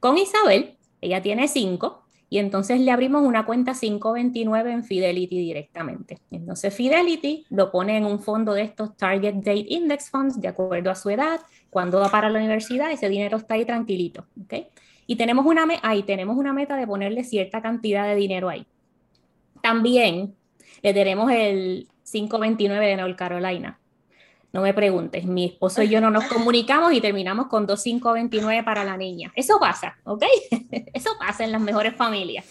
Con Isabel, ella tiene cinco, y entonces le abrimos una cuenta 529 en Fidelity directamente. Entonces Fidelity lo pone en un fondo de estos Target Date Index Funds de acuerdo a su edad, cuando va para la universidad, ese dinero está ahí tranquilito. ¿okay? Y tenemos una, ahí tenemos una meta de ponerle cierta cantidad de dinero ahí. También le tenemos el 529 de North Carolina, no me preguntes, mi esposo y yo no nos comunicamos y terminamos con 2.529 para la niña. Eso pasa, ¿ok? Eso pasa en las mejores familias.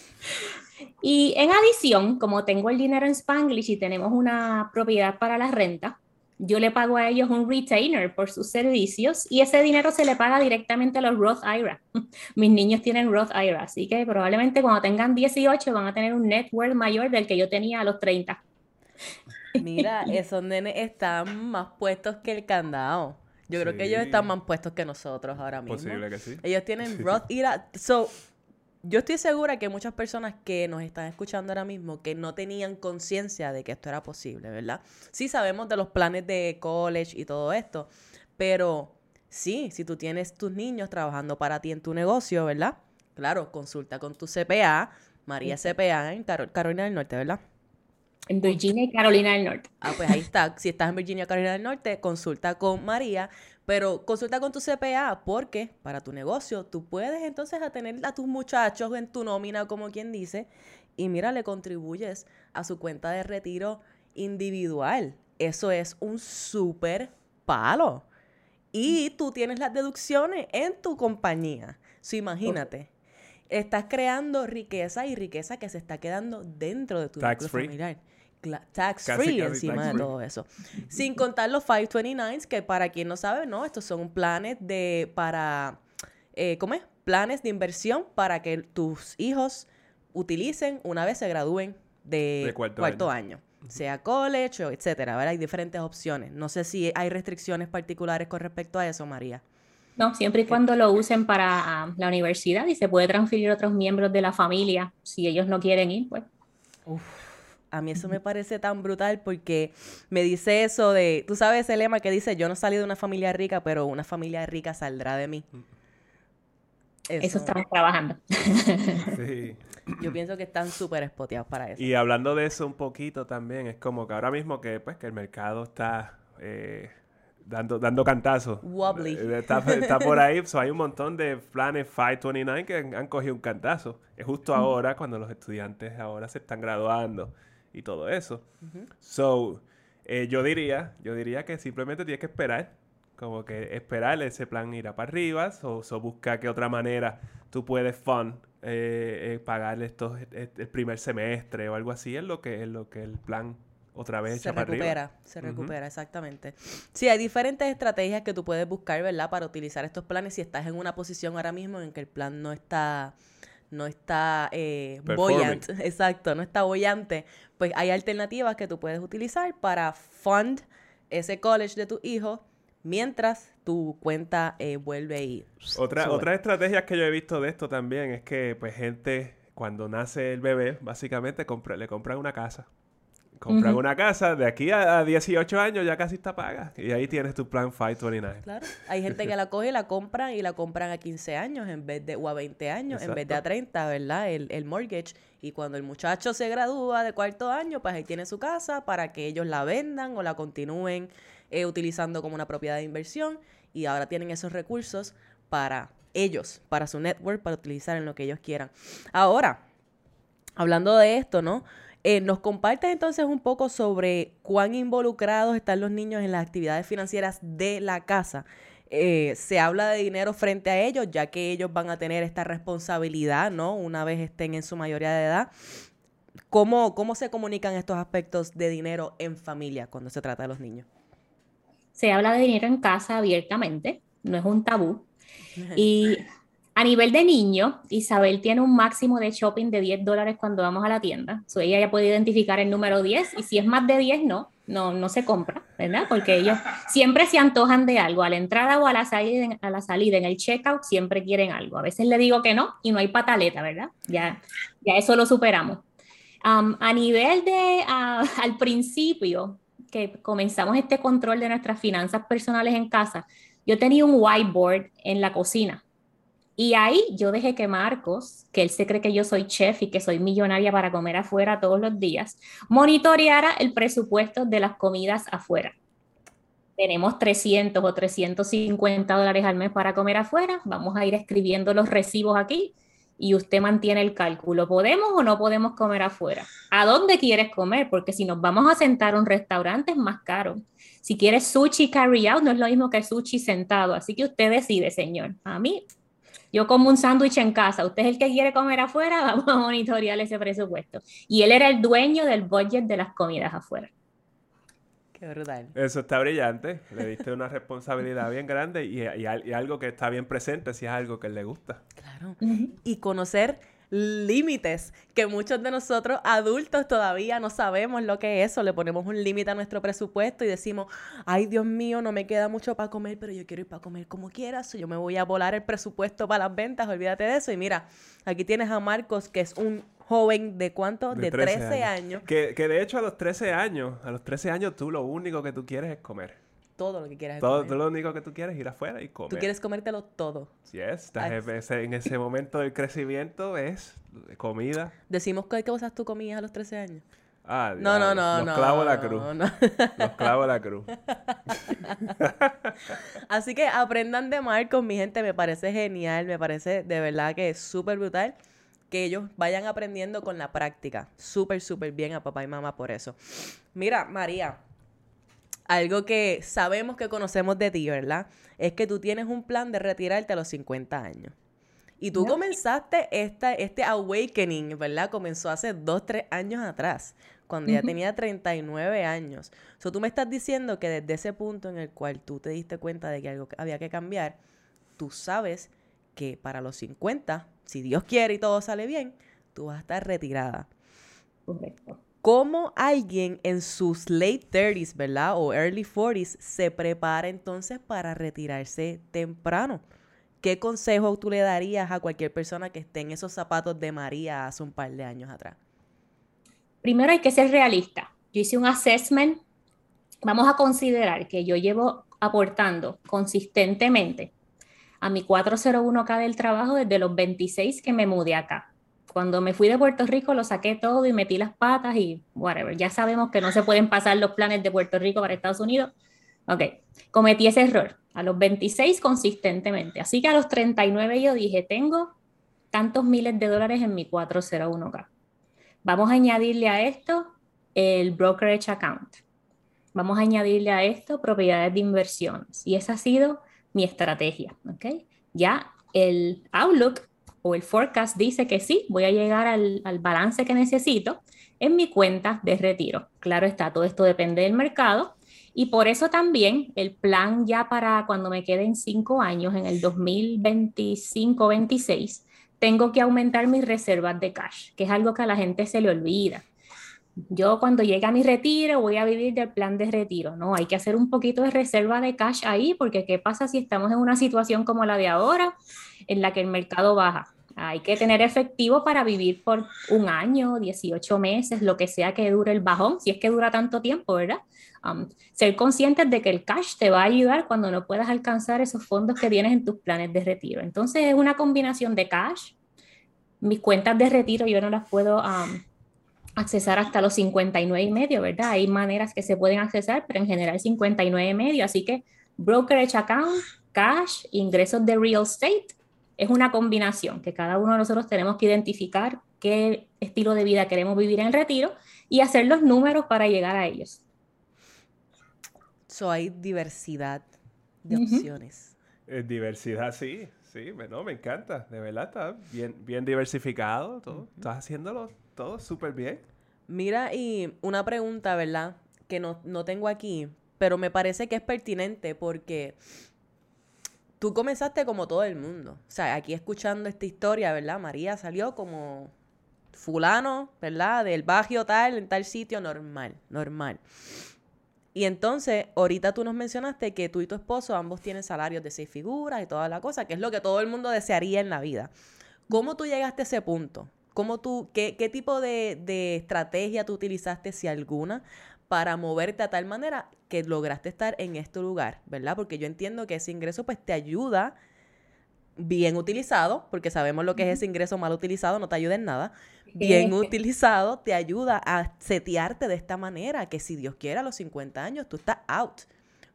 Y en adición, como tengo el dinero en Spanglish y tenemos una propiedad para la renta, yo le pago a ellos un retainer por sus servicios y ese dinero se le paga directamente a los Roth IRA. Mis niños tienen Roth IRA, así que probablemente cuando tengan 18 van a tener un net worth mayor del que yo tenía a los 30. Mira, esos nenes están más puestos que el candado. Yo creo que ellos están más puestos que nosotros ahora mismo. Posible que sí. Ellos tienen Roth IRA. So, yo estoy segura que muchas personas que nos están escuchando ahora mismo que no tenían conciencia de que esto era posible, ¿verdad? Sí sabemos de los planes de college y todo esto, pero sí, si tú tienes tus niños trabajando para ti en tu negocio, ¿verdad? Claro, consulta con tu CPA, María CPA en Carolina del Norte, ¿verdad? En Virginia y Carolina del Norte. Ah, pues ahí está. Si estás en Virginia y Carolina del Norte, consulta con María, pero consulta con tu CPA porque para tu negocio tú puedes entonces tener a tus muchachos en tu nómina, como quien dice, y mira, le contribuyes a su cuenta de retiro individual. Eso es un súper palo. Y tú tienes las deducciones en tu compañía. So, imagínate. estás creando riqueza y riqueza que se está quedando dentro de tu Tax núcleo free. familiar. Tax Casi, free casi encima tax de free. todo eso. Sin contar los 529s, que para quien no sabe, no, estos son planes de, para, eh, ¿cómo es? Planes de inversión para que tus hijos utilicen una vez se gradúen de, De cuarto cuarto, año. Sea college o etcétera, ¿verdad? Hay diferentes opciones. No sé si hay restricciones particulares con respecto a eso, María. No, siempre y cuando lo usen para ah, la universidad y se puede transferir a otros miembros de la familia, si ellos no quieren ir, pues. A mí eso me parece tan brutal porque me dice eso de, tú sabes ese lema que dice, yo no salí de una familia rica, pero una familia rica saldrá de mí. Eso estamos trabajando. Sí. Yo pienso que están súper espoteados para eso. Y hablando de eso un poquito también, es como que ahora mismo que pues que el mercado está eh, dando, dando cantazos. Wobbly. Eh, Está, está por ahí, so hay un montón de planes 529 que han, han cogido un cantazo. Es justo ahora cuando los estudiantes ahora se están graduando y todo eso. So, eh, yo diría, yo diría que simplemente tienes que esperar. Como que esperar ese plan irá para arriba, o so, busca qué otra manera tú puedes fund eh, eh, pagar estos el primer semestre o algo así es lo que es lo que el plan otra vez se recupera, se recupera, exactamente. Sí, hay diferentes estrategias que tú puedes buscar, ¿verdad? Para utilizar estos planes si estás en una posición ahora mismo en que el plan no está, no está eh, buoyant, exacto, no está bollante, pues hay alternativas que tú puedes utilizar para fund ese college de tu hijo mientras tu cuenta eh, vuelve y Otra, sube. otra estrategia que yo he visto de esto también es que, pues, gente, cuando nace el bebé, básicamente compra, le compran una casa. Compran Ujú. una casa, de aquí a, a 18 años ya casi está paga. Y ahí tienes tu plan 529. Claro, hay gente que la coge y la compran y la compran a 15 años en vez de, o a 20 años en vez de a Exacto. 30, ¿verdad? El, el mortgage. Y cuando el muchacho se gradúa de cuarto año, pues ahí tiene su casa para que ellos la vendan o la continúen eh, utilizando como una propiedad de inversión. Y ahora tienen esos recursos para ellos, para su network, para utilizar en lo que ellos quieran. Ahora, hablando de esto, ¿no? Eh, ¿Nos compartes entonces un poco sobre cuán involucrados están los niños en las actividades financieras de la casa? Eh, se habla de dinero frente a ellos, ya que ellos van a tener esta responsabilidad, ¿no? Una vez estén en su mayoría de edad. ¿Cómo, cómo se comunican estos aspectos de dinero en familia cuando se trata de los niños? Se habla de dinero en casa abiertamente, no es un tabú. Y a nivel de niño, Isabel tiene un máximo de shopping de 10 dólares cuando vamos a la tienda. So, ella ya puede identificar el número 10 y si es más de 10, no, no, no se compra, ¿verdad? Porque ellos siempre se antojan de algo. A la entrada o a la salida, a la salida en el checkout siempre quieren algo. A veces le digo que no y no hay pataleta, ¿verdad? Ya, ya eso lo superamos. Um, a nivel de, ah, al principio, que comenzamos este control de nuestras finanzas personales en casa, yo tenía un whiteboard en la cocina. Y ahí yo dejé que Marcos, que él se cree que yo soy chef y que soy millonaria para comer afuera todos los días, monitoreara el presupuesto de las comidas afuera. Tenemos 300 o 350 dólares al mes para comer afuera. Vamos a ir escribiendo los recibos aquí y usted mantiene el cálculo. ¿Podemos o no podemos comer afuera? ¿A dónde quieres comer? Porque si nos vamos a sentar a un restaurante es más caro. Si quieres sushi carry out, no es lo mismo que sushi sentado. Así que usted decide, señor. A mí, yo como un sándwich en casa. Usted es el que quiere comer afuera, vamos a monitorear ese presupuesto. Y él era el dueño del budget de las comidas afuera. Qué brutal. Eso está brillante. Le diste una responsabilidad bien grande y, y al- y algo que está bien presente si es algo que le gusta. Claro. Y conocer límites, que muchos de nosotros adultos todavía no sabemos lo que es eso. Le ponemos un límite a nuestro presupuesto y decimos, ay Dios mío, no me queda mucho para comer, pero yo quiero ir para comer como quieras. Yo me voy a volar el presupuesto para las ventas, olvídate de eso. Y mira, aquí tienes a Marcos, que es un joven de cuánto? De, 13, años. Que, que de hecho a los 13 años, a los 13 años tú lo único que tú quieres es comer. Todo lo que quieras Todo, comer. tú lo único que tú quieres es ir afuera y comer. Tú quieres comértelo todo. Yes, ese, en ese momento del crecimiento es comida. Decimos qué cosas tú comías a los 13 años. Ah, No, no, no, Los no. a la cruz. no. Los clavos a la cruz. Así que aprendan de Marcos, mi gente, me parece genial, me parece de verdad que es súper brutal que ellos vayan aprendiendo con la práctica. Súper, súper bien a papá y mamá por eso. Mira, María, algo que sabemos que conocemos de ti, ¿verdad? Es que tú tienes un plan de retirarte a los 50 años. Y tú comenzaste esta, este awakening, ¿verdad? Comenzó hace dos, tres años atrás, cuando ya tenía 39 años. O sea, tú me estás diciendo que desde ese punto en el cual tú te diste cuenta de que algo había que cambiar, tú sabes que para los 50, si Dios quiere y todo sale bien, tú vas a estar retirada. Correcto. ¿Cómo alguien en sus late 30s, ¿verdad? O early 40s se prepara entonces para retirarse temprano? ¿Qué consejo tú le darías a cualquier persona que esté en esos zapatos de María hace un par de años atrás? Primero hay que ser realista. Yo hice un assessment. Vamos a considerar que yo llevo aportando consistentemente a mi 401k del trabajo desde los 26 que me mudé acá. Cuando me fui de Puerto Rico lo saqué todo y metí las patas y whatever. Ya sabemos que no se pueden pasar los planes de Puerto Rico para Estados Unidos. Ok, cometí ese error a los 26 consistentemente. Así que a los 39 yo dije, tengo tantos miles de dólares en mi 401k. Vamos a añadirle a esto el brokerage account. Vamos a añadirle a esto propiedades de inversiones. Y esa ha sido mi estrategia. ¿ok? Ya el Outlook o el forecast dice que sí, voy a llegar al, al balance que necesito en mi cuenta de retiro. Claro está, todo esto depende del mercado. Y por eso también el plan ya para cuando me queden cinco años, en el 2025-26, tengo que aumentar mis reservas de cash, que es algo que a la gente se le olvida. Yo cuando llegue a mi retiro voy a vivir del plan de retiro, ¿no? Hay que hacer un poquito de reserva de cash ahí, porque ¿qué pasa si estamos en una situación como la de ahora, en la que el mercado baja? Hay que tener efectivo para vivir por un año, 18 meses, lo que sea que dure el bajón, si es que dura tanto tiempo, ¿verdad? Um, ser conscientes de que el cash te va a ayudar cuando no puedas alcanzar esos fondos que tienes en tus planes de retiro. Entonces es una combinación de cash. Mis cuentas de retiro yo no las puedo um, accesar hasta los 59 y medio, ¿verdad? Hay maneras que se pueden accesar, pero en general 59 y medio. Así que brokerage account, cash, ingresos de real estate es una combinación que cada uno de nosotros tenemos que identificar qué estilo de vida queremos vivir en el retiro y hacer los números para llegar a ellos. So hay diversidad de opciones. Eh, diversidad, sí, sí, me, no, me encanta, de verdad está bien, bien diversificado, todo, estás haciéndolo todo súper bien. Mira, y una pregunta, ¿verdad? Que no, no tengo aquí, pero me parece que es pertinente porque tú comenzaste como todo el mundo. O sea, aquí escuchando esta historia, ¿verdad? María salió como fulano, ¿verdad? Del barrio tal, en tal sitio, normal, normal. Y entonces, ahorita tú nos mencionaste que tú y tu esposo ambos tienen salarios de seis figuras y toda la cosa, que es lo que todo el mundo desearía en la vida. ¿Cómo tú llegaste a ese punto? ¿Cómo tú, qué, qué tipo de, de estrategia tú utilizaste, si alguna, para moverte a tal manera que lograste estar en este lugar, ¿verdad? Porque yo entiendo que ese ingreso pues te ayuda bien utilizado, porque sabemos lo que es ese ingreso mal utilizado, no te ayuda en nada. Bien utilizado te ayuda a setearte de esta manera, que si Dios quiere a los 50 años tú estás out.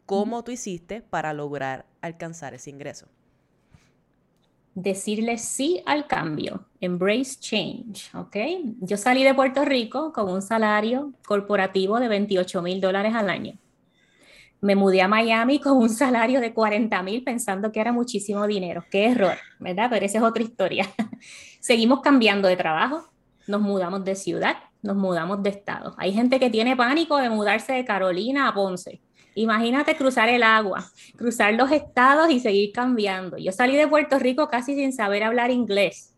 ¿Cómo tú hiciste para lograr alcanzar ese ingreso? Decirle sí al cambio, embrace change, ¿ok? Yo salí de Puerto Rico con un salario corporativo de 28 mil dólares al año. Me mudé a Miami con un salario de 40 mil pensando que era muchísimo dinero. Qué error, ¿verdad? Pero esa es otra historia. Seguimos cambiando de trabajo, nos mudamos de ciudad, nos mudamos de estado. Hay gente que tiene pánico de mudarse de Carolina a Ponce Imagínate cruzar el agua, cruzar los estados y seguir cambiando. Yo salí de Puerto Rico casi sin saber hablar inglés.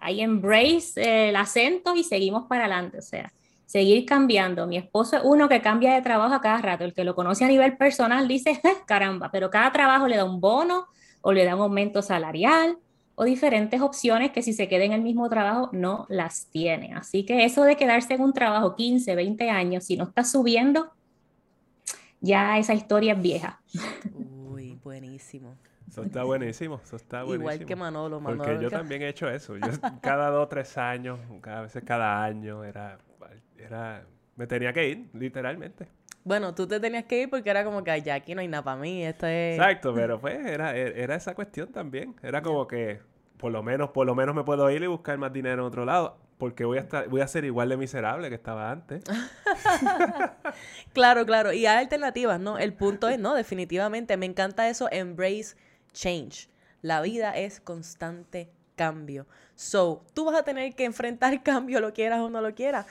Ahí embrace el acento y seguimos para adelante. O sea, seguir cambiando. Mi esposo es uno que cambia de trabajo a cada rato. El que lo conoce a nivel personal dice, caramba, pero cada trabajo le da un bono o le da un aumento salarial o diferentes opciones que si se queda en el mismo trabajo no las tiene. Así que eso de quedarse en un trabajo 15, 20 años, si no está subiendo, ya esa historia es vieja. Uy, buenísimo. Eso está buenísimo, eso está buenísimo. Igual que Manolo, Manolo. Porque yo también he hecho eso. Yo cada dos, tres años, cada vez cada año, era, era, me tenía que ir, literalmente. Bueno, tú te tenías que ir porque era como que ya aquí no hay nada para mí, esto es... Exacto, pero pues era, era esa cuestión también. Era como que por lo menos, por lo menos me puedo ir y buscar más dinero en otro lado porque voy a estar, voy a ser igual de miserable que estaba antes. claro, claro. Y hay alternativas, ¿no? El punto es, no, definitivamente. Me encanta eso, embrace change. La vida es constante cambio. So, tú vas a tener que enfrentar cambio, lo quieras o no lo quieras.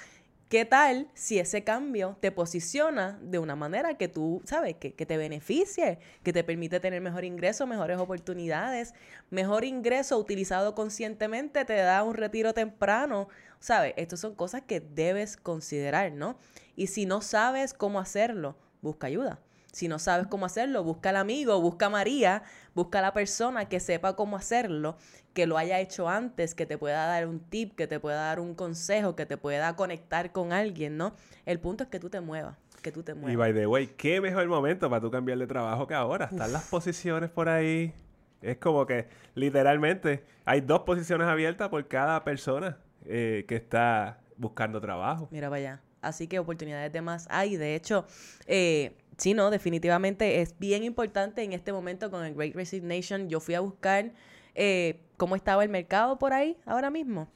¿Qué tal si ese cambio te posiciona de una manera que tú, sabes, que, que, te beneficie, que te permite tener mejor ingreso, mejores oportunidades? Mejor ingreso utilizado conscientemente te da un retiro temprano. ¿Sabes? Estas son cosas que debes considerar, ¿no? Y si no sabes cómo hacerlo, busca ayuda. Si no sabes cómo hacerlo, busca al amigo, busca a María, busca a la persona que sepa cómo hacerlo, que lo haya hecho antes, que te pueda dar un tip, que te pueda dar un consejo, que te pueda conectar con alguien, ¿no? El punto es que tú te muevas, que tú te muevas. Y by the way, qué mejor momento para tú cambiar de trabajo que ahora. Están las posiciones por ahí. Es como que literalmente hay dos posiciones abiertas por cada persona eh, que está buscando trabajo. Mira, vaya. Así que oportunidades de más hay. De hecho, eh, sí, no, definitivamente es bien importante en este momento con el Great Resignation. Yo fui a buscar eh, cómo estaba el mercado por ahí ahora mismo.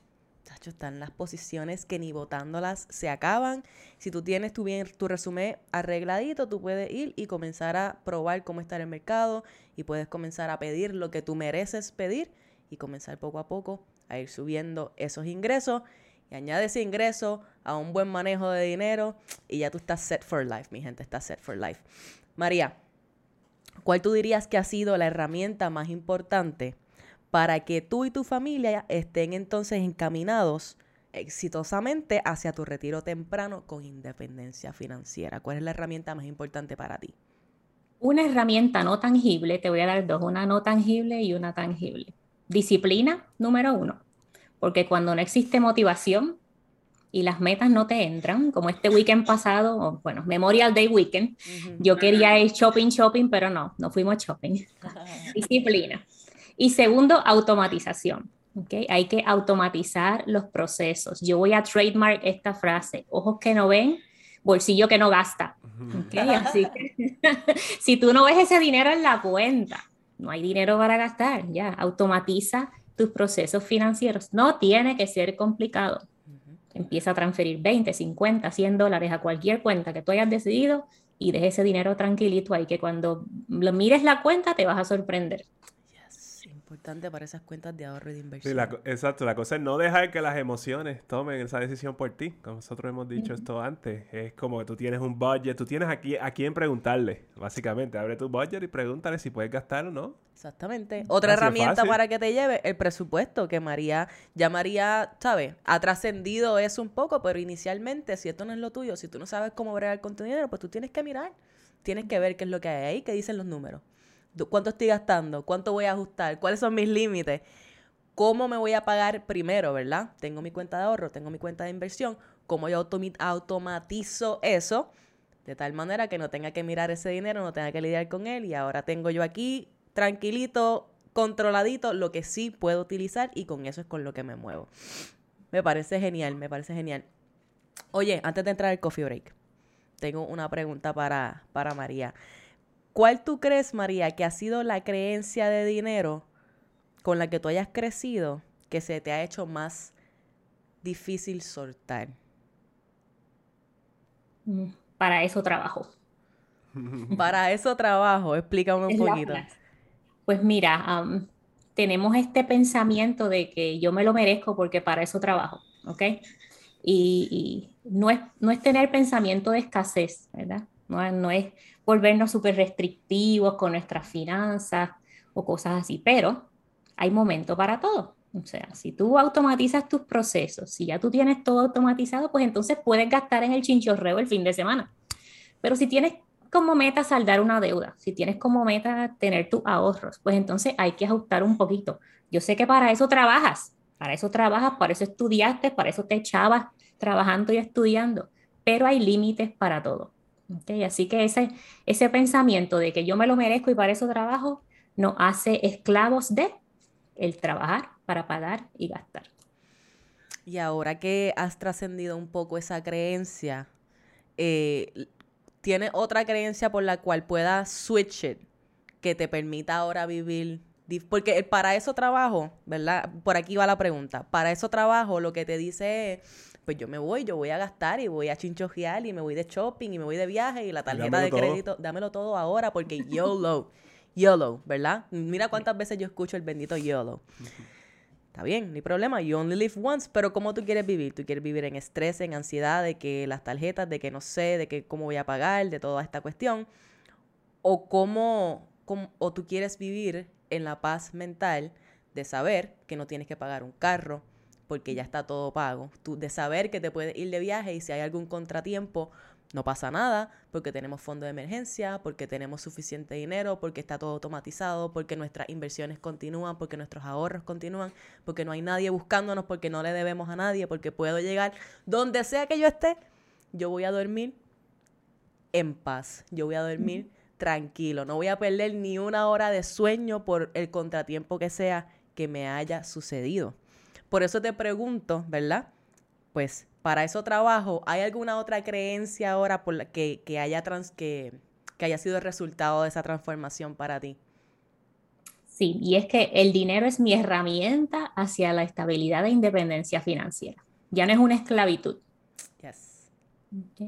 Tacho, están las posiciones que ni votándolas se acaban. Si tú tienes tu, bien, tu resumen arregladito, tú puedes ir y comenzar a probar cómo está el mercado y puedes comenzar a pedir lo que tú mereces pedir y comenzar poco a poco a ir subiendo esos ingresos añade ese ingreso a un buen manejo de dinero y ya tú estás set for life, mi gente, estás set for life. María, ¿cuál tú dirías que ha sido la herramienta más importante para que tú y tu familia estén entonces encaminados exitosamente hacia tu retiro temprano con independencia financiera? ¿Cuál es la herramienta más importante para ti? Una herramienta no tangible, te voy a dar dos, una no tangible y una tangible. Disciplina, número uno, porque cuando no existe motivación y las metas no te entran, como este weekend pasado, bueno, Memorial Day Weekend, yo quería ir shopping, shopping, pero no, no fuimos shopping. Disciplina. Y segundo, automatización. ¿okay? Hay que automatizar los procesos. Yo voy a trademark esta frase, ojos que no ven, bolsillo que no gasta. ¿okay? Así que si tú no ves ese dinero en la cuenta, no hay dinero para gastar, ya, automatiza tus procesos financieros. No tiene que ser complicado. Empieza a transferir 20, 50, 100 dólares a cualquier cuenta que tú hayas decidido y deje ese dinero tranquilito ahí, que cuando lo mires la cuenta te vas a sorprender importante para esas cuentas de ahorro y de inversión. exacto, la cosa es no dejar que las emociones tomen esa decisión por ti. Como nosotros hemos dicho esto antes, es como que tú tienes un budget, tú tienes aquí a quién preguntarle, básicamente. Abre tu budget y pregúntale si puedes gastar o no. Exactamente. Otra herramienta para que te lleve el presupuesto, que María, ya María, ¿sabes? Ha trascendido eso un poco, pero inicialmente, si esto no es lo tuyo, si tú no sabes cómo bregar con tu dinero, pues tú tienes que mirar, tienes que ver qué es lo que hay ahí, qué dicen los números cuánto estoy gastando, cuánto voy a ajustar, cuáles son mis límites, cómo me voy a pagar primero, ¿verdad? Tengo mi cuenta de ahorro, tengo mi cuenta de inversión, cómo yo automatizo eso de tal manera que no tenga que mirar ese dinero, no tenga que lidiar con él y ahora tengo yo aquí tranquilito, controladito lo que sí puedo utilizar y con eso es con lo que me muevo. Me parece genial, me parece genial. Oye, antes de entrar al coffee break, tengo una pregunta para, para María. ¿Cuál tú crees, María, que ha sido la creencia de dinero con la que tú hayas crecido que se te ha hecho más difícil soltar? Mm, para eso trabajo. Para eso trabajo, explícame un poquito. Pues mira, tenemos este pensamiento de que yo me lo merezco porque para eso trabajo, ¿ok? Y, no, es, no es tener pensamiento de escasez, ¿verdad? No, no es volvernos súper restrictivos con nuestras finanzas o cosas así, pero hay momento para todo. O sea, si tú automatizas tus procesos, si ya tú tienes todo automatizado, pues entonces puedes gastar en el chinchorreo el fin de semana. Pero si tienes como meta saldar una deuda, si tienes como meta tener tus ahorros, pues entonces hay que ajustar un poquito. Yo sé que para eso trabajas, para eso trabajas, para eso estudiaste, para eso te echabas trabajando y estudiando, pero hay límites para todo. Así que ese, ese pensamiento de que yo me lo merezco y para eso trabajo nos hace esclavos de el trabajar para pagar y gastar. Y ahora que has trascendido un poco esa creencia, eh, ¿tienes otra creencia por la cual puedas switch it que te permita ahora vivir? Porque para eso trabajo, ¿verdad? Por aquí va la pregunta. Para eso trabajo lo que te dice es pues yo me voy, yo voy a gastar y voy a chinchojear y me voy de shopping y me voy de viaje y la tarjeta de crédito, dámelo todo ahora porque YOLO. YOLO, ¿verdad? Mira cuántas veces yo escucho el bendito YOLO. Está bien, ni problema, you only live once, pero ¿cómo tú quieres vivir? ¿Tú quieres vivir en estrés, en ansiedad, de que las tarjetas, de que no sé, de que cómo voy a pagar, de toda esta cuestión? ¿O cómo, cómo o tú quieres vivir en la paz mental de saber que no tienes que pagar un carro porque ya está todo pago, tú, de saber que te puedes ir de viaje y si hay algún contratiempo, no pasa nada porque tenemos fondo de emergencia, porque tenemos suficiente dinero, porque está todo automatizado, porque nuestras inversiones continúan, porque nuestros ahorros continúan, porque no hay nadie buscándonos, porque no le debemos a nadie, porque puedo llegar donde sea que yo esté, yo voy a dormir en paz, yo voy a dormir tranquilo, no voy a perder ni una hora de sueño por el contratiempo que sea que me haya sucedido. Por eso te pregunto, ¿verdad? Pues para eso trabajo, ¿hay alguna otra creencia ahora por la que, haya trans, que, que haya sido el resultado de esa transformación para ti? Sí, y es que el dinero es mi herramienta hacia la estabilidad e independencia financiera. Ya no es una esclavitud. Yes.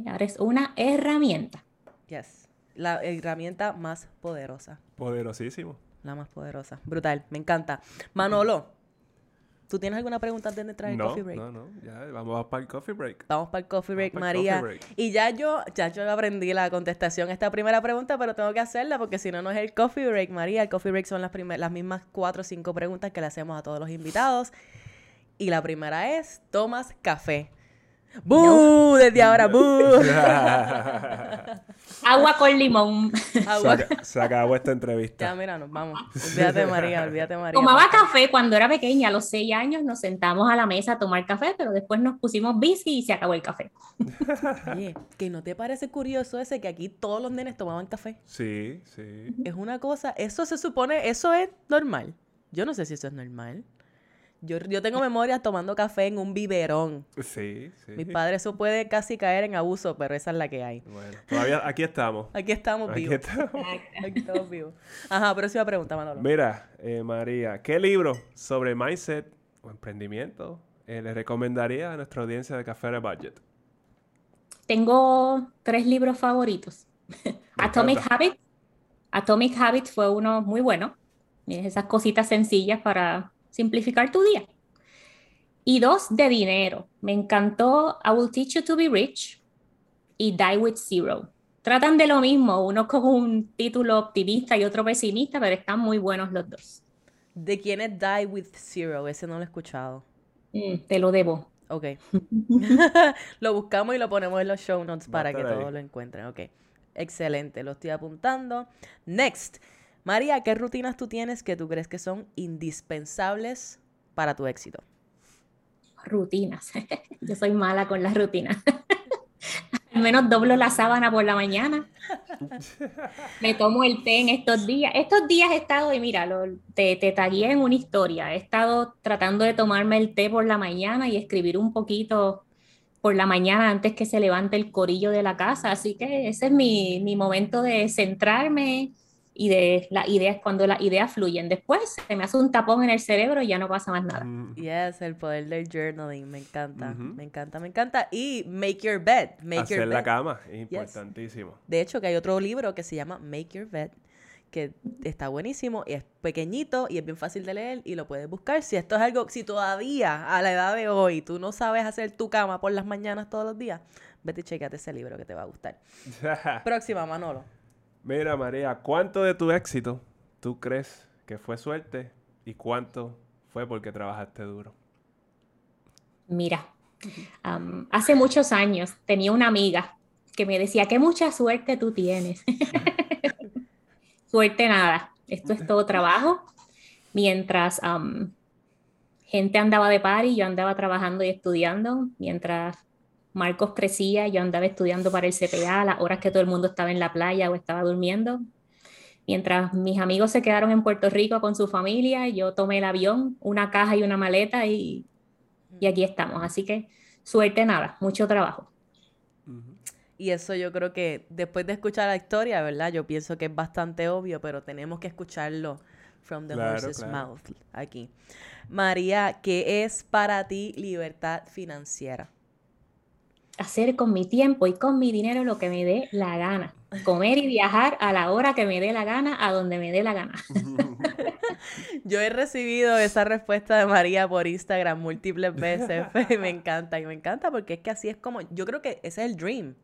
ahora es una herramienta. Yes. La herramienta más poderosa. Poderosísimo. La más poderosa. Brutal. Me encanta. Manolo, ¿Tú tienes alguna pregunta antes de entrar el coffee break? No, no, ya vamos para el coffee break. Vamos para el coffee break, María. Y ya yo, ya yo aprendí la contestación a esta primera pregunta, pero tengo que hacerla porque si no, no es el coffee break, María. El coffee break son las, las mismas cuatro o cinco preguntas que le hacemos a todos los invitados. Y la primera es, ¿tomas café? ¡Bú! Desde ahora, ¡bú! Agua con limón. Se, acabó esta entrevista. Ya, mira, nos vamos. Olvídate, María, olvídate, María. Tomaba café cuando era pequeña, a los seis años nos sentamos a la mesa a tomar café, pero después nos pusimos bici y se acabó el café. Oye, ¿que no te parece curioso ese que aquí todos los nenes tomaban café? Sí, sí. Es una cosa, eso se supone, eso es normal. Yo no sé si eso es normal. Yo, yo tengo memoria tomando café en un biberón. Sí, sí. Mi padre, eso puede casi caer en abuso, pero esa es la que hay. Bueno, todavía aquí estamos. Aquí estamos vivos. Aquí estamos. vivos. Ajá, próxima pregunta, Manolo. Mira, eh, María, ¿qué libro sobre mindset o emprendimiento eh, le recomendaría a nuestra audiencia de Café de Budget? Tengo tres libros favoritos. Atomic Habits. Atomic Habits fue uno muy bueno. Esas cositas sencillas para simplificar tu día. Y dos, de dinero. Me encantó I Will Teach You to Be Rich y Die with Zero. Tratan de lo mismo, uno con un título optimista y otro pesimista, pero están muy buenos los dos. ¿De quién es Die with Zero? Ese no lo he escuchado. Mm, te lo debo. Ok. lo buscamos y lo ponemos en los show notes para que todos lo encuentren. Ok. Excelente, lo estoy apuntando. Next. María, ¿qué rutinas tú tienes que tú crees que son indispensables para tu éxito? Rutinas. Yo soy mala con las rutinas. Al menos doblo la sábana por la mañana. Me tomo el té en estos días. Estos días he estado, y mira, te, te tagué en una historia. He estado tratando de tomarme el té por la mañana y escribir un poquito por la mañana antes que se levante el corillo de la casa. Así que ese es mi, mi momento de centrarme, y de las ideas, cuando las ideas fluyen. Después se me hace un tapón en el cerebro y ya no pasa más nada. Mm. Yes, el poder del journaling, me encanta, me encanta, me encanta. Y make your bed, make Hacer your la cama, es importantísimo. De hecho, que hay otro libro que se llama Make Your Bed, que está buenísimo y es pequeñito y es bien fácil de leer y lo puedes buscar. Si esto es algo, si todavía a la edad de hoy tú no sabes hacer tu cama por las mañanas todos los días, vete y checate ese libro que te va a gustar. Próxima, Manolo. Mira, María, ¿cuánto de tu éxito tú crees que fue suerte y cuánto fue porque trabajaste duro? Mira, hace muchos años tenía una amiga que me decía, qué mucha suerte tú tienes. suerte nada, esto es todo trabajo. Mientras gente andaba de par y yo andaba trabajando y estudiando, mientras Marcos crecía, yo andaba estudiando para el CPA a las horas que todo el mundo estaba en la playa o estaba durmiendo. Mientras mis amigos se quedaron en Puerto Rico con su familia, yo tomé el avión, una caja y una maleta y, y aquí estamos. Así que suerte nada, mucho trabajo. Y eso yo creo que después de escuchar la historia, ¿verdad? Yo pienso que es bastante obvio, pero tenemos que escucharlo from the horse's mouth aquí. María, ¿qué es para ti libertad financiera? Hacer con mi tiempo y con mi dinero lo que me dé la gana. Comer y viajar a la hora que me dé la gana, a donde me dé la gana. Yo he recibido esa respuesta de María por Instagram múltiples veces. me encanta, y me encanta porque es que así es como, yo creo que ese es el dream.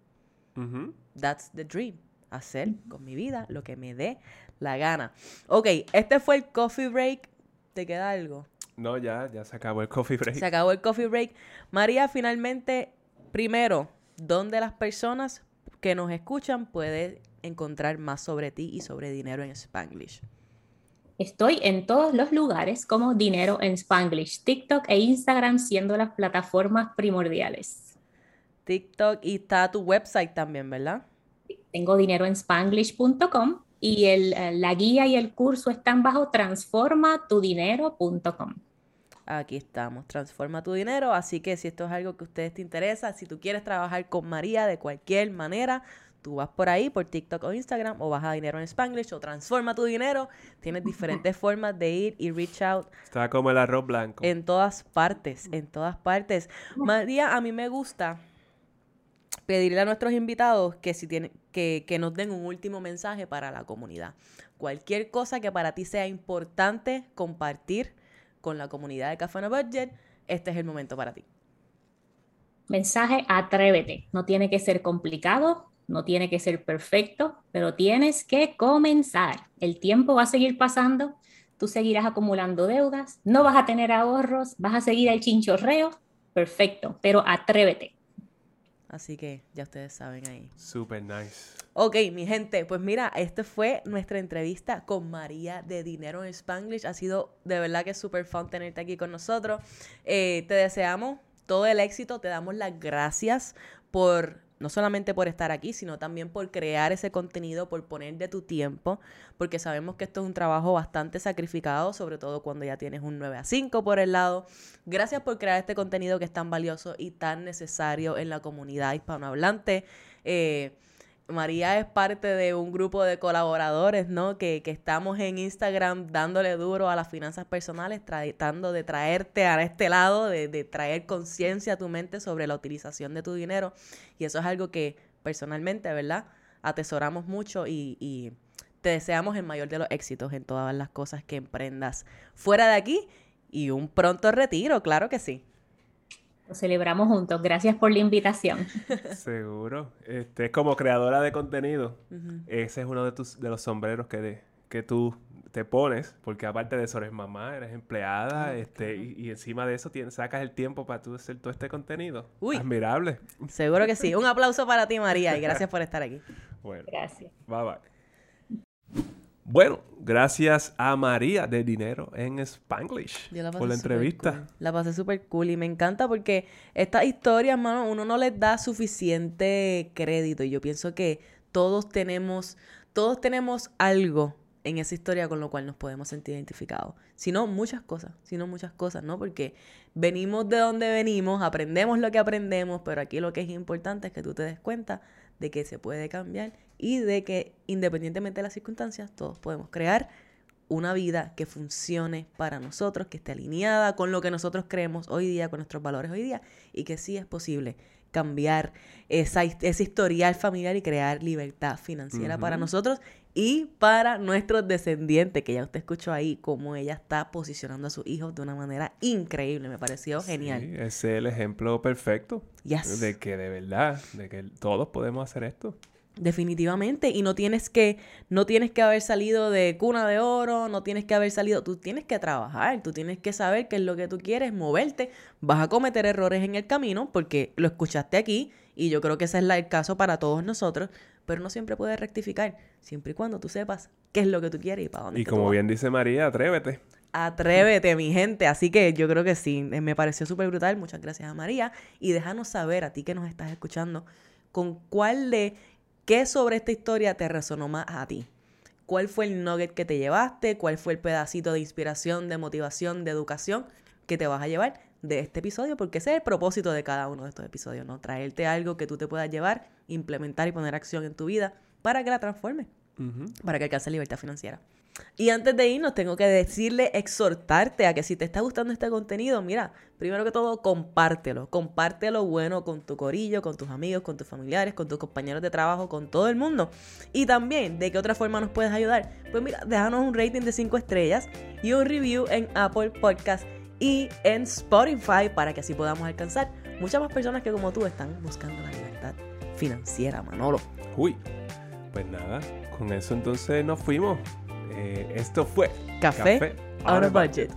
That's the dream. Hacer con mi vida lo que me dé la gana. Ok, este fue el coffee break. ¿Te queda algo? No, ya, ya se acabó el coffee break. Se acabó el coffee break. María, finalmente, primero, ¿dónde las personas que nos escuchan pueden encontrar más sobre ti y sobre dinero en Spanglish? Estoy en todos los lugares como Dinero en Spanglish, TikTok e Instagram siendo las plataformas primordiales. TikTok y está tu website también, ¿verdad? Tengo dineroenspanglish.com y el, eh, la guía y el curso están bajo transformatudinero.com. Aquí estamos, transforma tu dinero. Así que si esto es algo que a ustedes te interesa, si tú quieres trabajar con María de cualquier manera, tú vas por ahí, por TikTok o Instagram, o vas a Dinero en Spanglish, o transforma tu dinero. Tienes diferentes formas de ir y reach out. Está como el arroz blanco. En todas partes, en todas partes. María, a mí me gusta pedirle a nuestros invitados que, si tienen, que, que nos den un último mensaje para la comunidad. Cualquier cosa que para ti sea importante compartir con la comunidad de Café No Budget, este es el momento para ti. Mensaje, atrévete. No tiene que ser complicado, no tiene que ser perfecto, pero tienes que comenzar. El tiempo va a seguir pasando, tú seguirás acumulando deudas, no vas a tener ahorros, vas a seguir el chinchorreo, perfecto, pero atrévete. Así que ya ustedes saben ahí. Super nice. Ok, mi gente, pues mira, esta fue nuestra entrevista con María de Dinero en Spanglish. Ha sido de verdad que súper fun tenerte aquí con nosotros. Eh, te deseamos todo el éxito, te damos las gracias por no solamente por estar aquí, sino también por crear ese contenido, por poner de tu tiempo, porque sabemos que esto es un trabajo bastante sacrificado, sobre todo cuando ya tienes un 9 a 5 por el lado. Gracias por crear este contenido que es tan valioso y tan necesario en la comunidad hispanohablante. Eh, María es parte de un grupo de colaboradores, ¿no? Que, que, estamos en Instagram dándole duro a las finanzas personales, tratando de traerte a este lado, de, de traer conciencia a tu mente sobre la utilización de tu dinero. Y eso es algo que personalmente, ¿verdad? Atesoramos mucho y, y te deseamos el mayor de los éxitos en todas las cosas que emprendas fuera de aquí y un pronto retiro, claro que sí celebramos juntos. Gracias por la invitación. Seguro. Este, como creadora de contenido, ese es uno de, tus, de los sombreros que, que tú te pones, porque aparte de eso eres mamá, eres empleada, este, y, encima de eso tienes, sacas el tiempo para tú hacer todo este contenido. Uy. Admirable. Seguro que sí. Un aplauso para ti, María, y gracias por estar aquí. Bueno. Gracias. Bye bye. Bueno, gracias a María de Dinero en Spanglish por la entrevista. La pasé súper cool y me encanta porque estas historias, mano, uno no les da suficiente crédito. Y yo pienso que todos tenemos, todos tenemos algo en esa historia con lo cual nos podemos sentir identificados. Si no, muchas cosas, si no muchas cosas, ¿no? Porque venimos de donde venimos, aprendemos lo que aprendemos, pero aquí lo que es importante es que tú te des cuenta de que se puede cambiar y de que independientemente de las circunstancias, todos podemos crear una vida que funcione para nosotros, que esté alineada con lo que nosotros creemos hoy día, con nuestros valores hoy día, y que sí es posible cambiar esa, ese historial familiar y crear libertad financiera para nosotros y para nuestros descendientes, que ya usted escuchó ahí cómo ella está posicionando a sus hijos de una manera increíble, me pareció genial. ese es el ejemplo perfecto de que de verdad, de que todos podemos hacer esto. Definitivamente, y no tienes que no tienes que haber salido de cuna de oro, no tienes que haber salido, tú tienes que trabajar, tú tienes que saber qué es lo que tú quieres, moverte, vas a cometer errores en el camino porque lo escuchaste aquí y yo creo que ese es el caso para todos nosotros, pero no siempre puedes rectificar, siempre y cuando tú sepas qué es lo que tú quieres y para dónde. Y como bien dice María, atrévete. Atrévete, mi gente. Así que yo creo que sí, eh, me pareció súper brutal. Muchas gracias a María. Y déjanos saber a ti que nos estás escuchando con cuál de qué sobre esta historia te resonó más a ti. ¿Cuál fue el nugget que te llevaste? ¿Cuál fue el pedacito de inspiración, de motivación, de educación que te vas a llevar de este episodio? Porque ese es el propósito de cada uno de estos episodios, ¿no? Traerte algo que tú te puedas llevar, implementar y poner acción en tu vida para que la transforme, para que alcance libertad financiera. Y antes de irnos, tengo que decirle, exhortarte a que si te está gustando este contenido, mira, primero que todo, compártelo. Compártelo bueno con tu corillo, con tus amigos, con tus familiares, con tus compañeros de trabajo, con todo el mundo. Y también, ¿de qué otra forma nos puedes ayudar? Pues mira, déjanos un rating de 5 estrellas y un review en Apple Podcast y en Spotify para que así podamos alcanzar muchas más personas que como tú están buscando la libertad financiera, Manolo. Uy, pues nada, con eso entonces nos fuimos. Eh, esto fue Café, on a budget.